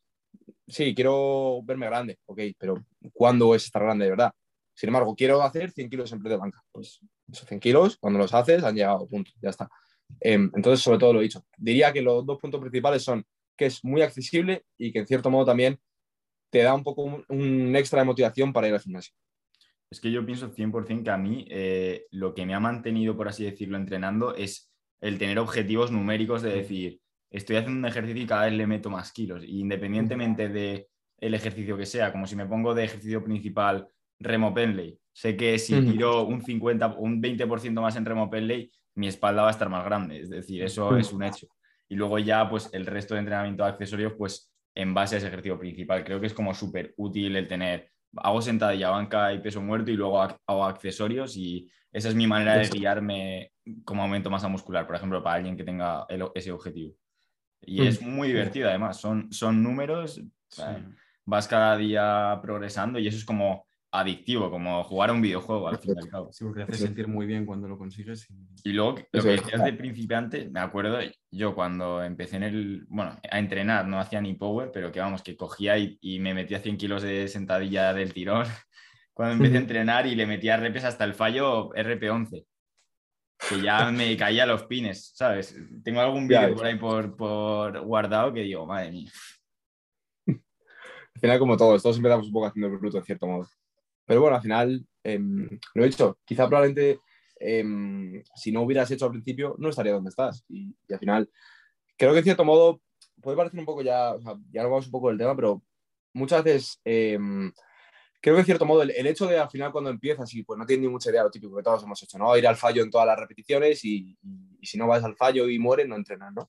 sí, quiero verme grande, ok, pero ¿cuándo es estar grande de verdad? Sin embargo, quiero hacer 100 kilos en press de banca. Pues esos 100 kilos, cuando los haces, han llegado, punto, ya está. Eh, entonces, sobre todo lo he dicho. Diría que los dos puntos principales son que es muy accesible y que en cierto modo también te da un poco un, un extra de motivación para ir al gimnasio. Es que yo pienso 100% que a mí eh, lo que me ha mantenido, por así decirlo, entrenando es el tener objetivos numéricos de decir, estoy haciendo un ejercicio y cada vez le meto más kilos, independientemente del el ejercicio que sea, como si me pongo de ejercicio principal remo Penley. Sé que si tiro un 50, un 20% más en remo Penley, mi espalda va a estar más grande. Es decir, eso es un hecho. Y luego ya, pues el resto de entrenamiento de accesorios, pues en base a ese ejercicio principal. Creo que es como súper útil el tener, hago sentadilla, banca y peso muerto y luego hago accesorios y esa es mi manera de guiarme como aumento masa muscular, por ejemplo, para alguien que tenga el, ese objetivo. Y es muy divertido además, son, son números, sí. vas cada día progresando y eso es como adictivo, como jugar a un videojuego al fin y al cabo. Sí, porque te hace sentir muy bien cuando lo consigues. Y, luego, lo que decías de principiante, me acuerdo yo cuando empecé en el, bueno, a entrenar, no hacía ni power, pero que vamos, que cogía y, y me metía 100 kilos de sentadilla del tirón cuando empecé a entrenar y le metía repes hasta el fallo RP11 que ya me caía los pines, ¿sabes? Tengo algún vídeo por ahí por, por, guardado que digo, madre mía. Al final, como todos, todos empezamos un poco haciendo el bruto, en cierto modo. Pero bueno, al final, em, lo he hecho. Quizá probablemente, em, si no hubieras hecho al principio, no estaría donde estás. Y, al final, creo que en cierto modo, puede parecer un poco ya, o sea, ya no vamos un poco del tema, pero muchas veces em, creo que en cierto modo el, hecho de al final cuando empiezas y pues no tienes ni mucha idea, lo típico que todos hemos hecho, ¿no? Ir al fallo en todas las repeticiones y, si no vas al fallo y mueres, no entrenas, ¿no?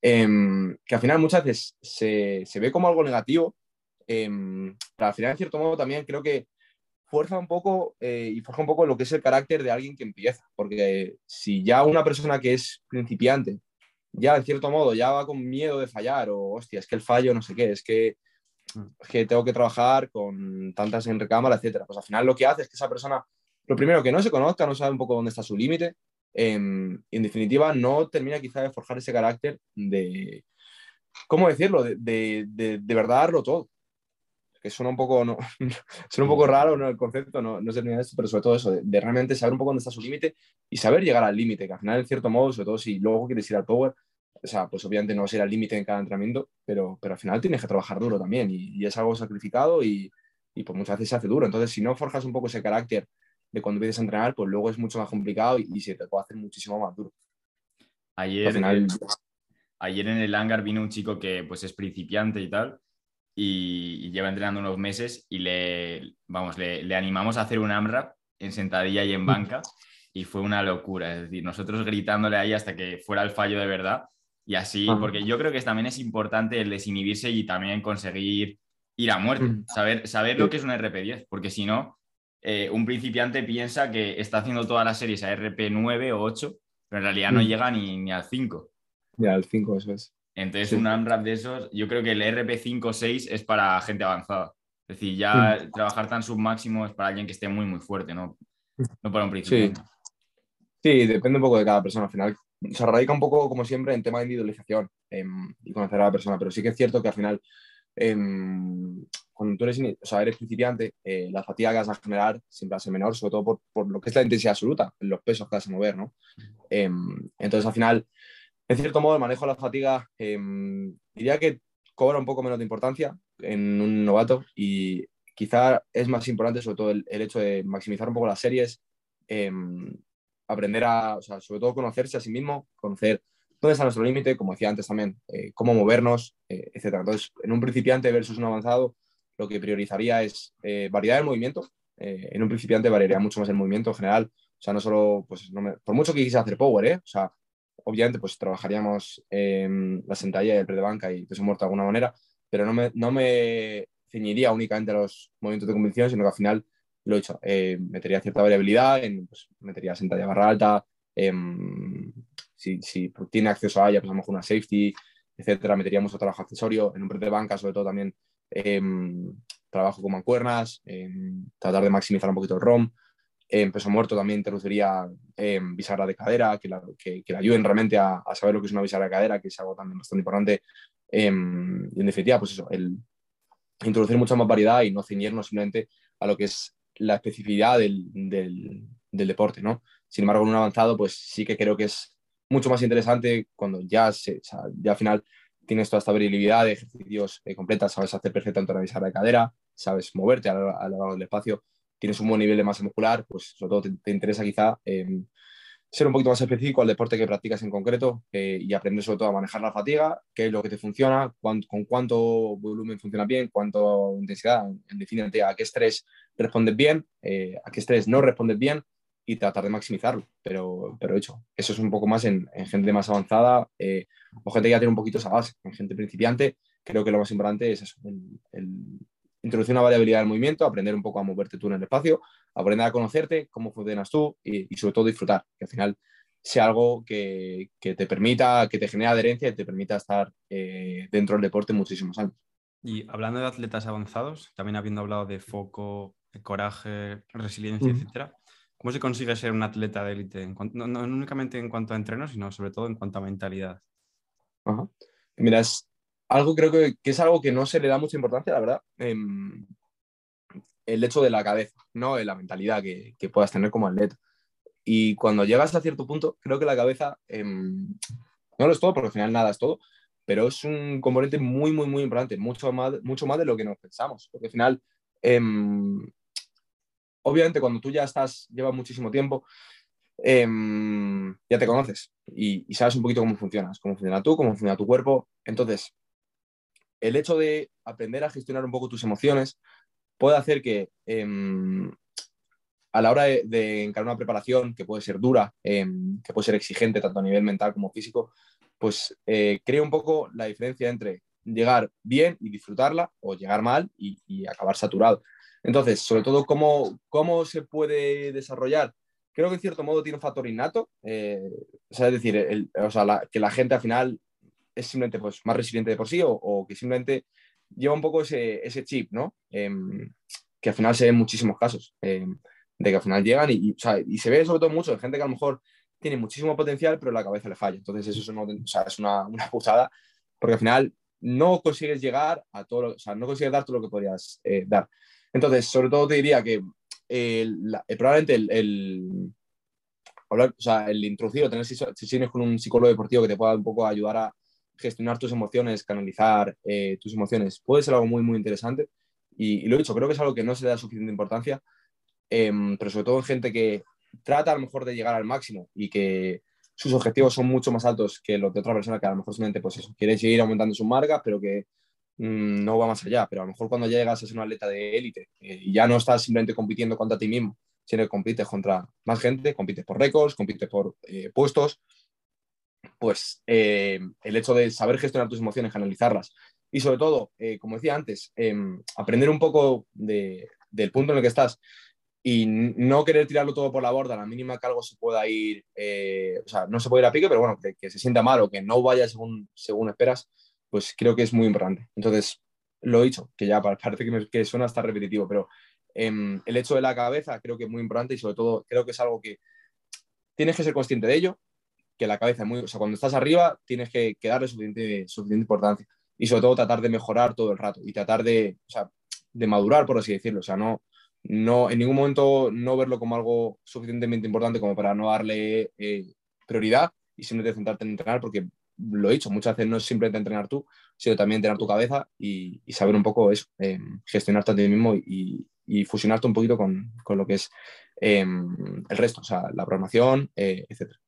Que al final muchas veces se, se ve como algo negativo, pero al final en cierto modo también creo que fuerza un poco eh, y forja un poco lo que es el carácter de alguien que empieza, porque si ya una persona que es principiante, ya en cierto modo ya va con miedo de fallar o hostia, es que el fallo no sé qué, es que que tengo que trabajar con tantas en recámara, etcétera. Pues al final lo que hace es que esa persona, lo primero, que no se conozca, no sabe un poco dónde está su límite, em, y en definitiva no termina quizá de forjar ese carácter de, ¿cómo decirlo? De, de, de, verdad darlo todo. Que suena un poco, no, suena un poco raro ¿no? el concepto, no, no sé esto, pero sobre todo eso, de, realmente saber un poco dónde está su límite y saber llegar al límite, que al final, en cierto modo, sobre todo si luego quieres ir al power, o sea, pues obviamente no va a ser al límite en cada entrenamiento, pero, pero al final tienes que trabajar duro también y, es algo sacrificado y, y, pues muchas veces se hace duro. Entonces, si no forjas un poco ese carácter de cuando empiezas a entrenar, pues luego es mucho más complicado y, se te puede hacer muchísimo más duro. Ayer, ayer en el hangar vino un chico que pues es principiante y tal, y, lleva entrenando unos meses y le, vamos, le, le animamos a hacer un AMRAP en sentadilla y en banca y fue una locura. Es decir, nosotros gritándole ahí hasta que fuera el fallo de verdad y así, porque yo creo que también es importante el desinhibirse y también conseguir ir a muerte, saber, saber lo que es un RP10, porque si no, eh, un principiante piensa que está haciendo todas las series a RP9 o 8, pero en realidad no llega ni, ni al 5. Ya, al 5, eso es. Entonces, un AMRAP de esos, yo creo que el RP5 o 6 es para gente avanzada. Es decir, ya trabajar tan submáximo es para alguien que esté muy, muy fuerte, ¿no? No para un principiante. Sí. sí, depende un poco de cada persona. Al final, se radica un poco, como siempre, en tema de individualización em, y conocer a la persona, pero sí que es cierto que al final, em, cuando tú eres, o sea, eres principiante, eh, la fatiga que vas a generar siempre va a ser menor, sobre todo por, por, lo que es la intensidad absoluta, los pesos que vas a mover, ¿no? Em, entonces, al final, en cierto modo, el manejo de la fatiga diría que cobra un poco menos de importancia en un novato y quizá es más importante sobre todo el, el hecho de maximizar un poco las series, aprender a, o sea, sobre todo conocerse a sí mismo, conocer dónde está nuestro límite, como decía antes también, eh, cómo movernos, eh, etc. Entonces, en un principiante versus un avanzado, lo que priorizaría es eh, variedad del movimiento. en un principiante variaría mucho más el movimiento en general. O sea, no solo, pues, por mucho que quisiera hacer power, o sea, obviamente, pues trabajaríamos la sentadilla y el pre de banca y peso muerto de alguna manera, pero no me, no me ceñiría únicamente a los movimientos de convicción, sino que al final lo he hecho, eh, metería cierta variabilidad, en, pues, metería sentadilla barra alta, em, si, si, tiene acceso a ella, pues a lo mejor una safety, etcétera, metería mucho trabajo accesorio, en un pre de banca sobre todo también em, trabajo con mancuernas, em, tratar de maximizar un poquito el ROM, en peso muerto también introduciría bisagra de cadera, que, la, que, que ayuden realmente a, saber lo que es una bisagra de cadera, que es algo también bastante importante. y en definitiva, pues eso, el introducir mucha más variedad y no ceñirnos simplemente a lo que es la especificidad del, del, deporte, ¿no? Sin embargo, en un avanzado, pues sí que creo que es mucho más interesante cuando ya, se, o ya al final tienes toda esta variabilidad de ejercicios eh, completas, sabes hacer perfectamente una bisagra de cadera, sabes moverte a lo, largo del espacio, tienes un buen nivel de masa muscular, pues sobre todo te, interesa quizá eh, ser un poquito más específico al deporte que practicas en concreto eh, y aprender sobre todo a manejar la fatiga, qué es lo que te funciona, con cuánto volumen funciona bien, cuánto intensidad, en definitiva, a qué estrés respondes bien, eh, a qué estrés no respondes bien y tratar de maximizarlo. Pero, pero hecho, eso es un poco más en, gente más avanzada eh, o gente que ya tiene un poquito esa base. En gente principiante, creo que lo más importante es eso, introducir una variabilidad del movimiento, aprender un poco a moverte tú en el espacio, aprender a conocerte, cómo funcionas tú y, sobre todo disfrutar, que al final sea algo que, te permita, que te genere adherencia y te permita estar eh, dentro del deporte muchísimos años. Y hablando de atletas avanzados, también habiendo hablado de foco coraje, resiliencia, etcétera. ¿Cómo se consigue ser un atleta de élite? No, únicamente en cuanto a entreno, sino sobre todo en cuanto a mentalidad. Mira, es algo creo que, es algo que no se le da mucha importancia, la verdad. Em, el hecho de la cabeza, ¿no? De la mentalidad que, puedas tener como atleta. Y cuando llegas a cierto punto, creo que la cabeza em, no lo es todo, porque al final nada es todo, pero es un componente muy, muy, muy importante, mucho más, mucho más de lo que nos pensamos. Porque al final, em, obviamente, cuando tú ya estás, llevas muchísimo tiempo, em, ya te conoces y, y, sabes un poquito cómo funcionas, cómo funciona tú, cómo funciona tu cuerpo. Entonces, el hecho de aprender a gestionar un poco tus emociones, puede hacer que em, a la hora de, encarar una preparación que puede ser dura, em, que puede ser exigente tanto a nivel mental como físico, pues eh, crea un poco la diferencia entre llegar bien y disfrutarla o llegar mal y, acabar saturado. Entonces, sobre todo, ¿cómo, ¿cómo se puede desarrollar? Creo que en cierto modo tiene un factor innato, eh, es decir, que la gente al final es simplemente pues, más resiliente de por sí o que simplemente lleva un poco ese, ese chip, ¿no? Em, que al final se ve en muchísimos casos, em, de que al final llegan y, se ve sobre todo mucho de gente que a lo mejor tiene muchísimo potencial, pero la cabeza le falla. Entonces eso es, una, es una, una porque al final no consigues llegar a todo, o sea, no consigues dar todo lo que podrías eh, dar. Entonces, sobre todo te diría que el, probablemente el, el, hablar, o sea, el introducir o tener sesiones con un psicólogo deportivo que te pueda un poco ayudar a, gestionar tus emociones, canalizar eh, tus emociones, puede ser algo muy, muy interesante. Y, lo he dicho, creo que es algo que no se da suficiente importancia, em, pero sobre todo en gente que trata a lo mejor de llegar al máximo y que sus objetivos son mucho más altos que los de otra persona que a lo mejor simplemente, pues eso, quiere seguir aumentando su marca, pero que mm, no va más allá. Pero a lo mejor cuando llegas a ser un atleta de élite eh, y ya no estás simplemente compitiendo contra ti mismo, sino que compites contra más gente, compites por récords, compites por eh, puestos, pues eh, el hecho de saber gestionar tus emociones, analizarlas y sobre todo, eh, como decía antes, em, aprender un poco del punto en el que estás y no querer tirarlo todo por la borda, a la mínima que algo se pueda ir, eh, o sea, no se puede ir a pique, pero bueno, que, se sienta mal o que no vaya según, según esperas, pues creo que es muy importante. Entonces, lo he dicho, que ya parece que, que suena hasta repetitivo, pero em, el hecho de la cabeza creo que es muy importante y sobre todo creo que es algo que tienes que ser consciente de ello, que la cabeza es muy, o sea, cuando estás arriba tienes que, darle suficiente, suficiente importancia y sobre todo tratar de mejorar todo el rato y tratar de, o sea, de madurar, por así decirlo, o sea, no, no, en ningún momento no verlo como algo suficientemente importante como para no darle eh, prioridad y simplemente centrarte en entrenar, porque lo he dicho, muchas veces no es simplemente entrenar tú, sino también entrenar tu cabeza y, saber un poco eso, eh, gestionarte a ti mismo y, fusionarte un poquito con, con lo que es eh, el resto, o sea, la programación, etcétera.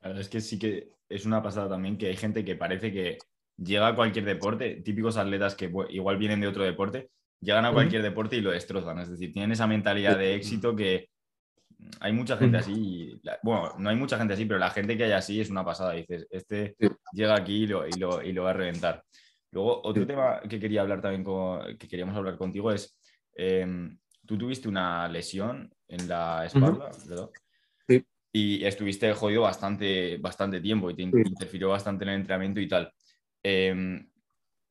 La verdad es que sí que es una pasada también que hay gente que parece que llega a cualquier deporte, típicos atletas que igual vienen de otro deporte, llegan a cualquier deporte y lo destrozan. Es decir, tienen esa mentalidad de éxito que hay mucha gente así. Bueno, no hay mucha gente así, pero la gente que hay así es una pasada. Dices, este llega aquí y lo, y lo, va a reventar. Luego, otro tema que quería hablar también, que queríamos hablar contigo es, em, tú tuviste una lesión en la espalda, ¿verdad? Y estuviste jodido bastante, bastante tiempo y te interfirió bastante en el entrenamiento y tal. Eh,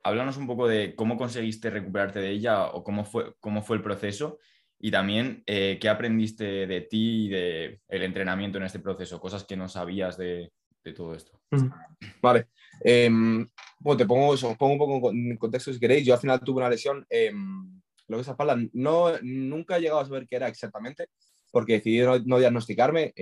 háblanos un poco de cómo conseguiste recuperarte de ella o cómo fue, cómo fue el proceso y también eh, qué aprendiste de ti y del el entrenamiento en este proceso, cosas que no sabías de, de todo esto. Vale. Em, bueno, te pongo, eso, pongo un poco en contexto si queréis. Yo al final tuve una lesión, em, lo que es espalda, no, nunca he llegado a saber qué era exactamente, porque decidí no, diagnosticarme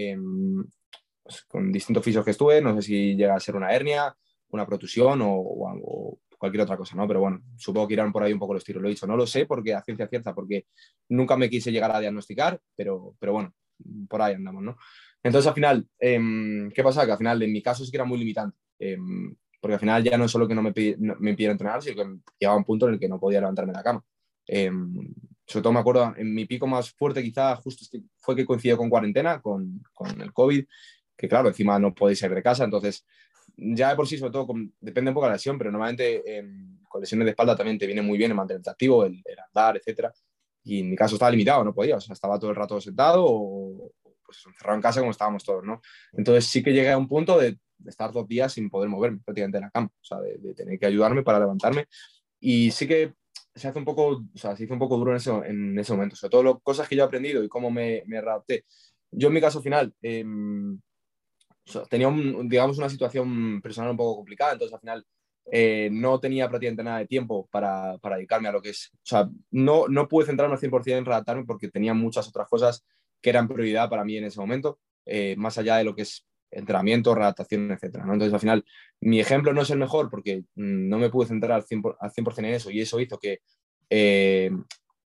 pues, con distintos fisios que estuve, no sé si llega a ser una hernia, una protusión o, cualquier otra cosa, ¿no? Pero bueno, supongo que irán por ahí un poco los tiros, lo he dicho, no lo sé porque a ciencia cierta, porque nunca me quise llegar a diagnosticar, pero, pero bueno, por ahí andamos, ¿no? Entonces al final, em, ¿qué pasa? Que al final en mi caso sí que era muy limitante, em, porque al final ya no solo que no me, me impidiera entrenar, sino que llegaba un punto en el que no podía levantarme de la cama. Em, sobre todo me acuerdo, en mi pico más fuerte quizá justo fue que coincidió con cuarentena, con, con el COVID, que claro, encima no podéis salir de casa, entonces ya de por sí, sobre todo, depende un poco de la lesión, pero normalmente em, con lesiones de espalda también te viene muy bien el mantenerte activo, el, andar, etcétera. Y en mi caso estaba limitado, no podía, o sea, estaba todo el rato sentado o pues encerrado en casa como estábamos todos, ¿no? Entonces sí que llegué a un punto de, estar dos días sin poder moverme prácticamente en la cama, o sea, de, de tener que ayudarme para levantarme. Y sí que se hace un poco, o sea, se hizo un poco duro en ese, en ese momento. Sobre todo las cosas que yo he aprendido y cómo me, me adapté. Yo en mi caso final em, tenía, digamos, una situación personal un poco complicada, entonces al final eh, no tenía prácticamente nada de tiempo para, para, dedicarme a lo que es, o sea, no, no pude centrarme al 100% en redactarme porque tenía muchas otras cosas que eran prioridad para mí en ese momento, eh, más allá de lo que es entrenamiento, redactación, etc. ¿no? Entonces, al final, mi ejemplo no es el mejor porque mm, no me pude centrar al 100%, al 100 en eso y eso hizo que, eh,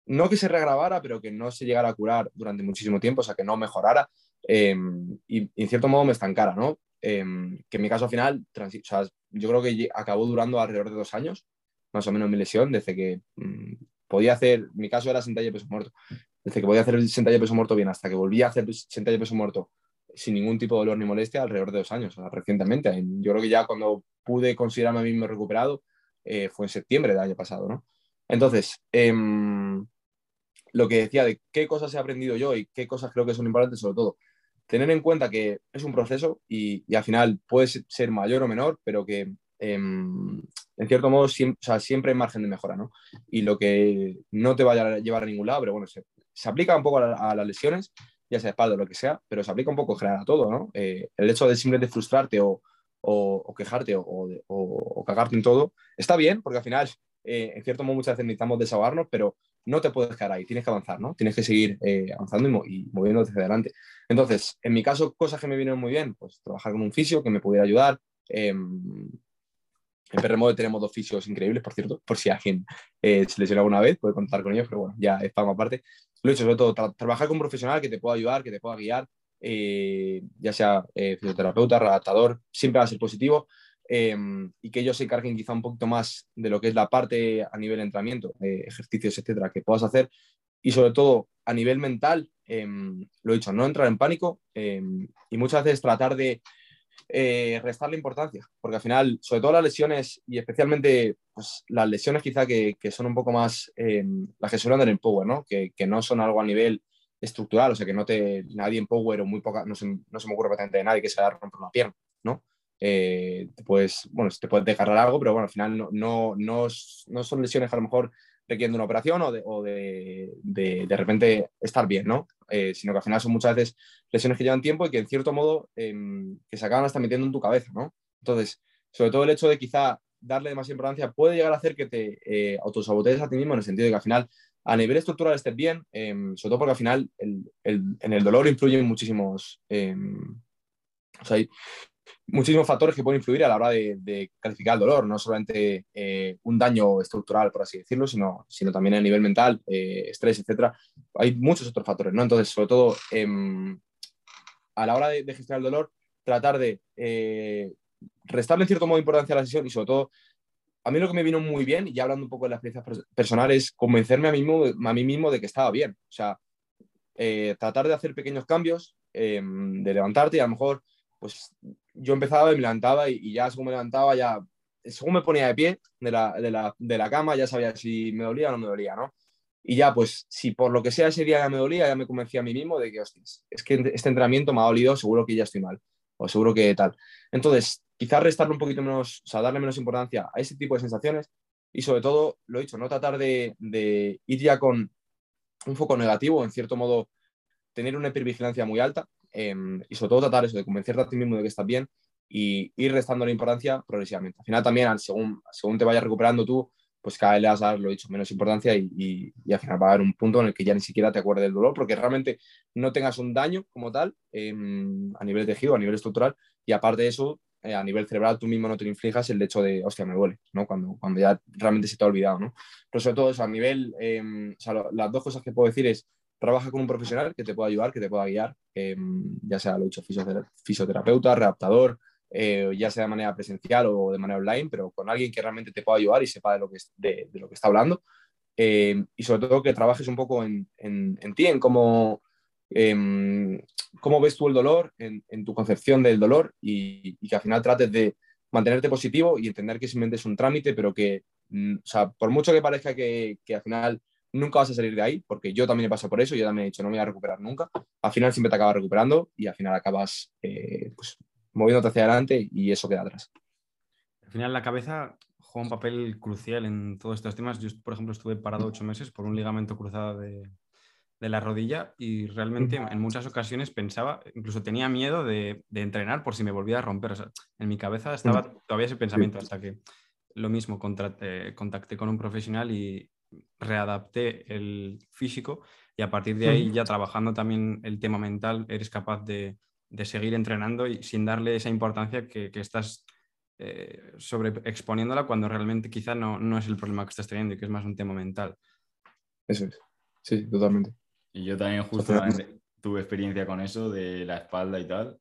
no que se regrabara, pero que no se llegara a curar durante muchísimo tiempo, o sea, que no mejorara y, en cierto modo me estancara, ¿no? que en mi caso al final, o sea, yo creo que acabó durando alrededor de dos años, más o menos mi lesión, desde que mm, podía hacer, mi caso era sentalla de peso muerto, desde que podía hacer el sentalla de peso muerto bien hasta que volví a hacer sentalla de peso muerto sin ningún tipo de dolor ni molestia alrededor de dos años, o sea, recientemente. Yo creo que ya cuando pude considerarme a mí mismo recuperado eh, fue en septiembre del año pasado, ¿no? Entonces, em, lo que decía de qué cosas he aprendido yo y qué cosas creo que son importantes, sobre todo, tener en cuenta que es un proceso y, al final puede ser mayor o menor, pero que em, en cierto modo siempre, siempre hay margen de mejora, ¿no? Y lo que no te vaya a llevar a ningún lado, pero bueno, se, aplica un poco a, las lesiones, ya sea espalda o lo que sea, pero se aplica un poco en a todo, ¿no? Eh, el hecho de simplemente frustrarte o, quejarte o, cagarte en todo, está bien, porque al final, eh, en cierto modo, muchas veces necesitamos desahogarnos, pero no te puedes quedar ahí, tienes que avanzar, ¿no? Tienes que seguir eh, avanzando y, moviéndote hacia adelante. Entonces, en mi caso, cosas que me vinieron muy bien, pues trabajar con un fisio que me pudiera ayudar. en PRMODE tenemos dos fisios increíbles, por cierto, por si alguien eh, se lesiona alguna vez, puede contar con ellos, pero bueno, ya es para aparte. Lo he hecho sobre todo, trabajar con un profesional que te pueda ayudar, que te pueda guiar, eh, ya sea fisioterapeuta, redactador, siempre va a ser positivo. Em, y que ellos se encarguen quizá un poquito más de lo que es la parte a nivel de entrenamiento, ejercicios, etcétera, que puedas hacer. Y sobre todo a nivel mental, em, lo he dicho, no entrar en pánico em, y muchas veces tratar de eh, restar la importancia, porque al final, sobre todo las lesiones y especialmente pues, las lesiones quizá que, que, son un poco más las que suelen dar en Power, ¿no? Que, que, no son algo a nivel estructural, o sea, que no te, nadie en Power o muy poca, no se, no se me ocurre prácticamente de nadie que se haya romper una pierna, ¿no? puedes, bueno, te puedes desgarrar algo, pero bueno, al final no, no, no, no son lesiones que a lo mejor requieren de una operación o de, o de, de, repente estar bien, ¿no? Eh, sino que al final son muchas veces lesiones que llevan tiempo y que en cierto modo eh, que se acaban hasta metiendo en tu cabeza, ¿no? Entonces, sobre todo el hecho de quizá darle demasiada importancia puede llegar a hacer que te eh, autosabotees a ti mismo en el sentido de que al final a nivel estructural estés bien, em, sobre todo porque al final el, el, en el dolor influyen muchísimos... Em, o sea, muchísimos factores que pueden influir a la hora de, calificar el dolor, no solamente eh, un daño estructural, por así decirlo, sino, sino también a nivel mental, eh, estrés, etcétera. Hay muchos otros factores, ¿no? Entonces, sobre todo, em, a la hora de, gestionar el dolor, tratar de eh, restarle cierto modo importancia a la sesión y sobre todo, a mí lo que me vino muy bien, y ya hablando un poco de las experiencias personales, es convencerme a mí mismo, a mí mismo de que estaba bien. O sea, tratar de hacer pequeños cambios, em, de levantarte y a lo mejor pues yo empezaba y me levantaba y, ya según me levantaba, ya, según me ponía de pie de la, de, la, de la, cama, ya sabía si me dolía o no me dolía, ¿no? Y ya, pues, si por lo que sea ese día ya me dolía, ya me convencía a mí mismo de que, hostias, es que este entrenamiento me ha dolido, seguro que ya estoy mal, o seguro que tal. Entonces, quizás restarle un poquito menos, o sea, darle menos importancia a ese tipo de sensaciones y sobre todo, lo he dicho, no tratar de, de ir ya con un foco negativo, en cierto modo, tener una hipervigilancia muy alta, Em, y sobre todo tratar eso, de convencerte a ti mismo de que estás bien y ir restando la importancia progresivamente. Al final también, según, según te vayas recuperando tú, pues cada vez le vas a dar, lo dicho, menos importancia y, y, al final va a haber un punto en el que ya ni siquiera te acuerdes del dolor porque realmente no tengas un daño como tal em, a nivel de tejido, a nivel estructural y aparte de eso, eh, a nivel cerebral tú mismo no te inflijas el hecho de, hostia, me duele, ¿no? Cuando, cuando ya realmente se te ha olvidado, ¿no? Pero sobre todo eso, a nivel, em, o sea, las dos cosas que puedo decir es trabaja con un profesional que te pueda ayudar, que te pueda guiar, em, ya sea, lo dicho, fisioterapeuta, readaptador, eh, ya sea de manera presencial o de manera online, pero con alguien que realmente te pueda ayudar y sepa de lo que, de, lo que está hablando. Em, y sobre todo que trabajes un poco en, en, ti, en cómo, em, cómo ves tú el dolor, en, en tu concepción del dolor y, y, que al final trates de mantenerte positivo y entender que simplemente es un trámite, pero que, mm, o sea, por mucho que parezca que, que al final nunca vas a salir de ahí, porque yo también he pasado por eso, yo también he dicho, no me voy a recuperar nunca. Al final siempre te acabas recuperando y al final acabas eh, pues, moviéndote hacia adelante y eso queda atrás. Al final la cabeza juega un papel crucial en todos estos temas. Yo, por ejemplo, estuve parado ocho meses por un ligamento cruzado de, de la rodilla y realmente en muchas ocasiones pensaba, incluso tenía miedo de, de entrenar por si me volvía a romper. O sea, en mi cabeza estaba todavía ese pensamiento hasta que lo mismo, eh, contacté con un profesional y readapté el físico y a partir de ahí ya trabajando también el tema mental eres capaz de, de seguir entrenando y sin darle esa importancia que, que estás eh, sobre exponiéndola cuando realmente quizá no, no es el problema que estás teniendo y que es más un tema mental. Eso es, sí, totalmente. Y yo también justo tuve experiencia con eso de la espalda y tal.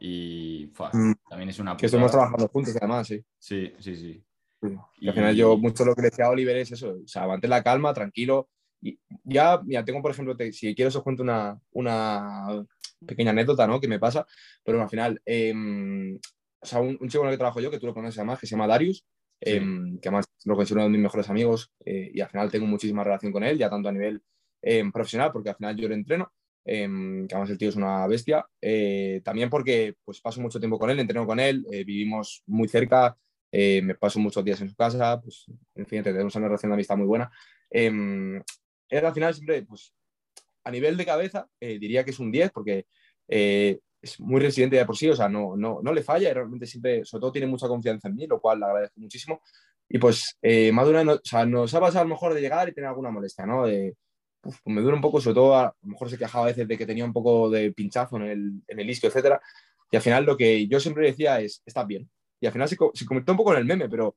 Y mm. también es una... Que estamos trabajando juntos además, sí. Sí, sí, sí. Y, al final yo mucho lo que le decía a Oliver es eso, o sea, mantén la calma, tranquilo. Y ya, mira, tengo por ejemplo, si quieres os cuento una, una pequeña anécdota, ¿no? Que me pasa, pero al final, em, o sea, un, chico con el que trabajo yo, que tú lo conoces además, que se llama Darius, em, que además lo considero uno de mis mejores amigos eh, y al final tengo muchísima relación con él, ya tanto a nivel em, profesional, porque al final yo lo entreno, que además el tío es una bestia, eh, también porque pues paso mucho tiempo con él, entreno con él, eh, vivimos muy cerca, eh, me paso muchos días en su casa, pues, en fin, tenemos una relación de amistad muy buena. Eh, él al final siempre, pues, a nivel de cabeza, eh, diría que es un 10, porque eh, es muy residente de por sí, o sea, no, no, no le falla y realmente siempre, sobre todo, tiene mucha confianza en mí, lo cual le agradezco muchísimo. Y pues, más de o sea, nos ha pasado a lo mejor de llegar y tener alguna molestia, ¿no? De, pues me dura un poco, sobre todo, a, lo mejor se quejaba a veces de que tenía un poco de pinchazo en el, en el isquio, etcétera. Y al final lo que yo siempre decía es, estás bien, y al final se, se convirtió un poco en el meme, pero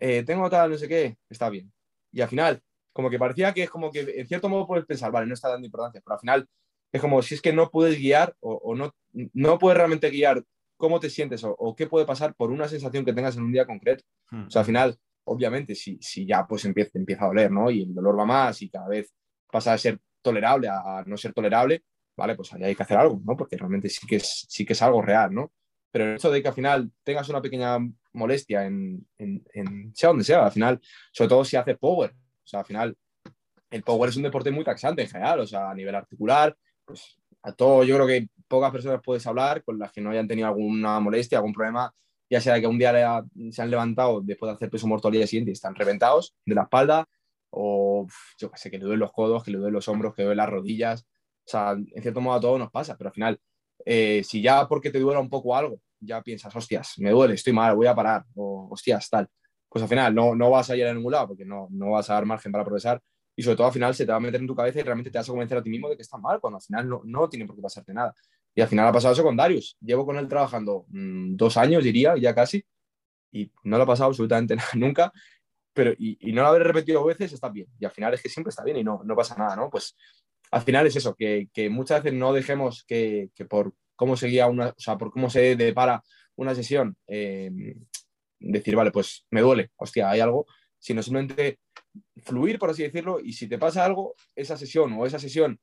eh, tengo tal, no sé qué, está bien. Y al final, como que parecía que es como que en cierto modo puedes pensar, vale, no está dando importancia, pero al final es como si es que no puedes guiar o, no, no puedes realmente guiar cómo te sientes o, qué puede pasar por una sensación que tengas en un día concreto. Hmm. O sea, al final, obviamente, si, si ya pues empieza, empieza a doler, ¿no? Y el dolor va más y cada vez pasa a ser tolerable a, no ser tolerable, vale, pues ahí hay que hacer algo, ¿no? Porque realmente sí que es, sí que es algo real, ¿no? Pero el hecho de que al final tengas una pequeña molestia en, en, sea donde sea, al final, sobre todo si haces power, o sea, al final, el power es un deporte muy taxante en general, o sea, a nivel articular, pues a todo, yo creo que pocas personas puedes hablar con las que no hayan tenido alguna molestia, algún problema, ya sea que un día se han levantado después de hacer peso muerto al día siguiente y están reventados de la espalda, o yo qué sé, que le duelen los codos, que le duelen los hombros, que le duelen las rodillas, o sea, en cierto modo a todos nos pasa, pero al final, eh, si ya porque te duela un poco algo, ya piensas, hostias, me duele, estoy mal, voy a parar, o hostias, tal. Pues al final no, no vas a ir a ningún lado porque no, no vas a dar margen para progresar y sobre todo al final se te va a meter en tu cabeza y realmente te vas a convencer a ti mismo de que está mal, cuando al final no, no tiene por qué pasarte nada. Y al final ha pasado eso con Darius. Llevo con él trabajando mm, dos años, diría, ya casi, y no lo ha pasado absolutamente nada, nunca. Pero, y, y no lo haber repetido veces está bien. Y al final es que siempre está bien y no, no pasa nada, ¿no? Pues al final es eso, que, que muchas veces no dejemos que, que por cómo seguía una, o sea, por cómo se depara una sesión, eh, decir, vale, pues me duele, hostia, hay algo, sino simplemente fluir, por así decirlo, y si te pasa algo, esa sesión o esa sesión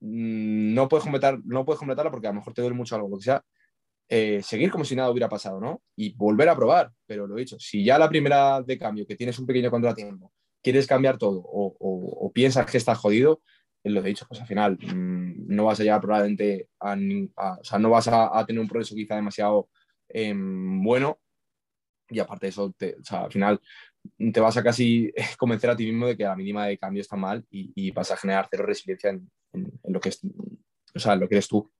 mm, no, puedes completar, no puedes completarla porque a lo mejor te duele mucho algo, lo que sea, eh, seguir como si nada hubiera pasado, ¿no? Y volver a probar, pero lo he dicho, si ya la primera de cambio, que tienes un pequeño contratiempo, quieres cambiar todo o, o piensas que estás jodido, lo he dicho, pues al final mm, no vas a llegar probablemente a, o sea, no vas a, tener un progreso quizá demasiado em, bueno y aparte de eso, o sea, al final te vas a casi convencer a ti mismo de que la mínima de cambio está mal y, vas a generar cero resiliencia en, lo que es, o sea, en lo que eres tú.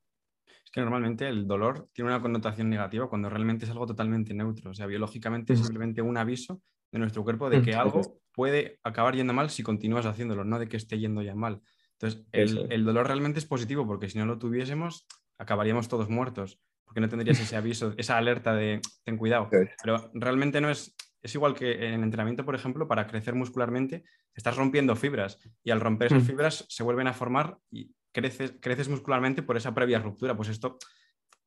Es que normalmente el dolor tiene una connotación negativa cuando realmente es algo totalmente neutro. O sea, biológicamente es simplemente un aviso de nuestro cuerpo de que algo puede acabar yendo mal si continúas haciéndolo, no de que esté yendo ya mal. Entonces, el, dolor realmente es positivo porque si no lo tuviésemos, acabaríamos todos muertos, porque no tendrías ese aviso, esa alerta de ten cuidado. Pero realmente no es, es igual que en entrenamiento, por ejemplo, para crecer muscularmente, estás rompiendo fibras y al romper esas mm. fibras se vuelven a formar y creces, creces muscularmente por esa previa ruptura. Pues esto,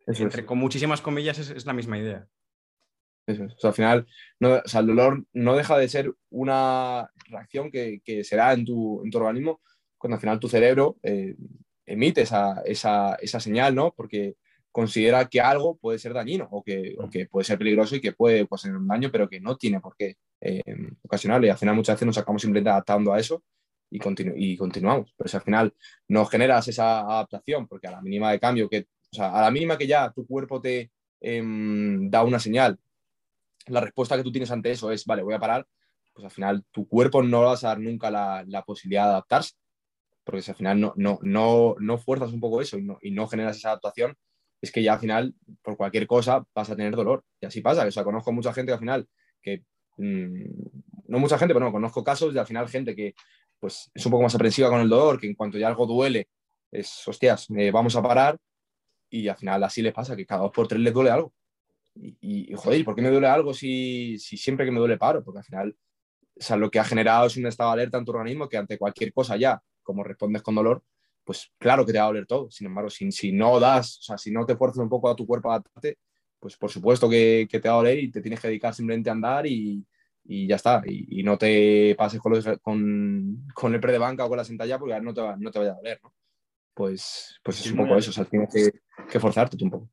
entre, con muchísimas comillas, es, la misma idea. Eso es. O sea, al final, no, o sea, el dolor no deja de ser una reacción que, que se da en tu, en tu organismo cuando al final tu cerebro eh, emite esa, esa, esa, señal, ¿no? Porque considera que algo puede ser dañino o que, o que puede ser peligroso y que puede ocasionar un daño, pero que no tiene por qué eh, ocasionarlo. Y al final muchas veces nos acabamos simplemente adaptando a eso y, y continuamos. Pero si al final no generas esa adaptación, porque a la mínima de cambio, que, o sea, a la mínima que ya tu cuerpo te em, da una señal la respuesta que tú tienes ante eso es, vale, voy a parar, pues al final tu cuerpo no vas a dar nunca la, la posibilidad de adaptarse, porque si al final no, no, no, no fuerzas un poco eso y no, y no generas esa adaptación, es que ya al final, por cualquier cosa, vas a tener dolor. Y así pasa. O sea, conozco mucha gente que al final, que mmm, no mucha gente, pero no, conozco casos de al final gente que pues, es un poco más aprensiva con el dolor, que en cuanto ya algo duele, es, hostias, eh, vamos a parar. Y al final así les pasa, que cada dos por tres les duele algo. Y, y joder, ¿por qué me duele algo si, si siempre que me duele paro? Porque al final o sea, lo que ha generado es un estado de alerta en tu organismo que ante cualquier cosa ya, como respondes con dolor, pues claro que te va a doler todo. Sin embargo, si, si no das, o sea, si no te fuerzas un poco a tu cuerpo a adaptarte, pues por supuesto que, que, te va a doler y te tienes que dedicar simplemente a andar y, y ya está. Y, y, no te pases con, los, con, con, el pre de banca o con la sentalla porque no te, va, no te vaya a doler, ¿no? Pues, pues es un poco eso, o sea, tienes que, que forzarte un poco.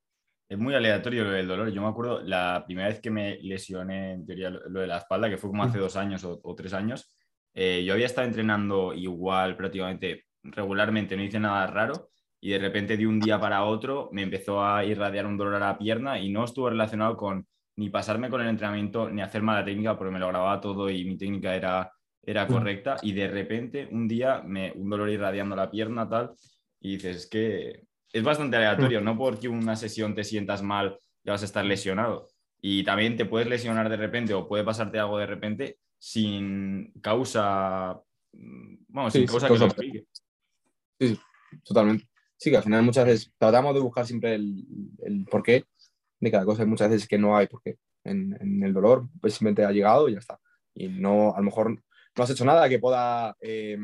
Es muy aleatorio lo del dolor. Yo me acuerdo la primera vez que me lesioné, en teoría, lo de la espalda, que fue como hace dos años o, o tres años. Eh, yo había estado entrenando igual prácticamente regularmente, no hice nada raro y de repente de un día para otro me empezó a irradiar un dolor a la pierna y no estuvo relacionado con ni pasarme con el entrenamiento ni hacer mala técnica porque me lo grababa todo y mi técnica era, era correcta y de repente un día me, un dolor irradiando la pierna tal y dices es que es bastante aleatorio, no porque una sesión te sientas mal ya vas a estar lesionado y también te puedes lesionar de repente o puede pasarte algo de repente sin causa, bueno, sin sí, causa que lo. Sí, sí, totalmente. Sí, que al final muchas veces tratamos de buscar siempre el, el porqué de cada cosa. Muchas veces que no hay porqué. En, en, el dolor, pues simplemente ha llegado y ya está. Y no, a lo mejor no has hecho nada que pueda eh,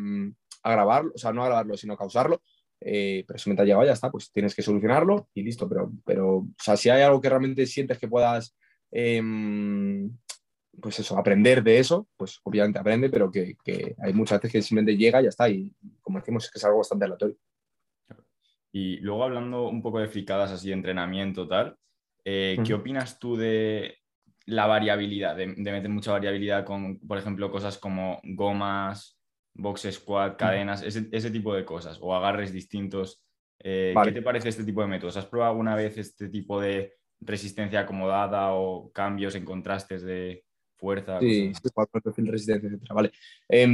agravarlo, o sea, no agravarlo, sino causarlo. Eh, pero simplemente ha llegado y ya está, pues tienes que solucionarlo y listo. Pero, pero o sea, si hay algo que realmente sientes que puedas, eh, pues eso, aprender de eso, pues obviamente aprende, pero que, que, hay muchas veces que simplemente llega y ya está. Y como decimos, es que es algo bastante aleatorio. Y luego hablando un poco de fricadas así de entrenamiento tal, eh, ¿qué opinas tú de la variabilidad, de, de, meter mucha variabilidad con, por ejemplo, cosas como gomas, box squat, cadenas, ese, ese tipo de cosas, o agarres distintos? Eh, vale. ¿Qué te parece este tipo de métodos? ¿Has probado alguna vez este tipo de resistencia acomodada o cambios en contrastes de fuerza? Sí, perfil de resistencia, etc. Vale. Eh,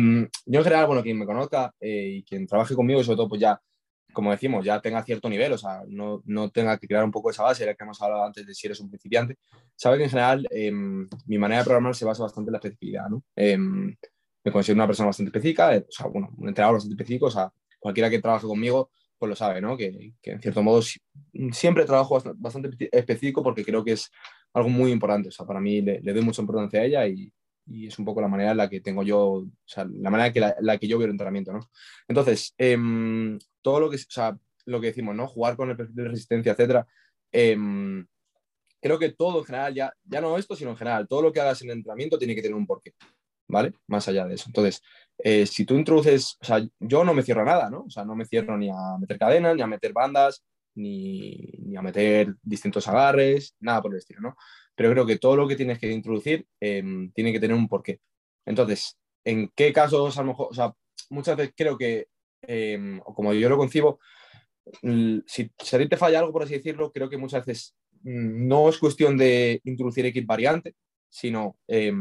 yo en general, bueno, quien me conozca eh, y quien trabaje conmigo, sobre todo, pues ya como decimos, ya tenga cierto nivel, o sea, no, no tenga que crear un poco esa base, la que hemos hablado antes de si eres un principiante, sabe que en general eh, mi manera de programar se basa bastante en la especificidad, ¿no? Eh, me considero una persona bastante específica, eh, o sea, bueno, un entrenador bastante específico, o sea, cualquiera que trabaje conmigo, pues lo sabe, ¿no? Que, que en cierto modo siempre trabajo bastante específico porque creo que es algo muy importante, o sea, para mí le, doy mucha importancia a ella y, y es un poco la manera en la que tengo yo, o sea, la manera que la, que yo veo el entrenamiento, ¿no? Entonces, eh, todo lo que, o sea, lo que decimos, ¿no? Jugar con el perfil de resistencia, etcétera. Eh, creo que todo en general, ya, ya no esto, sino en general, todo lo que hagas en el entrenamiento tiene que tener un porqué, ¿vale? Más allá de eso. Entonces, eh, si tú introduces, o sea, yo no me cierro a nada, ¿no? O sea, no me cierro ni a meter cadenas, ni a meter bandas, ni, ni a meter distintos agarres, nada por el estilo, ¿no? Pero creo que todo lo que tienes que introducir eh, tiene que tener un porqué. Entonces, ¿en qué casos a lo mejor, o sea, muchas veces creo que eh, como yo lo concibo, si, si, a ti te falla algo, por así decirlo, creo que muchas veces mm, no es cuestión de introducir X variante, sino eh,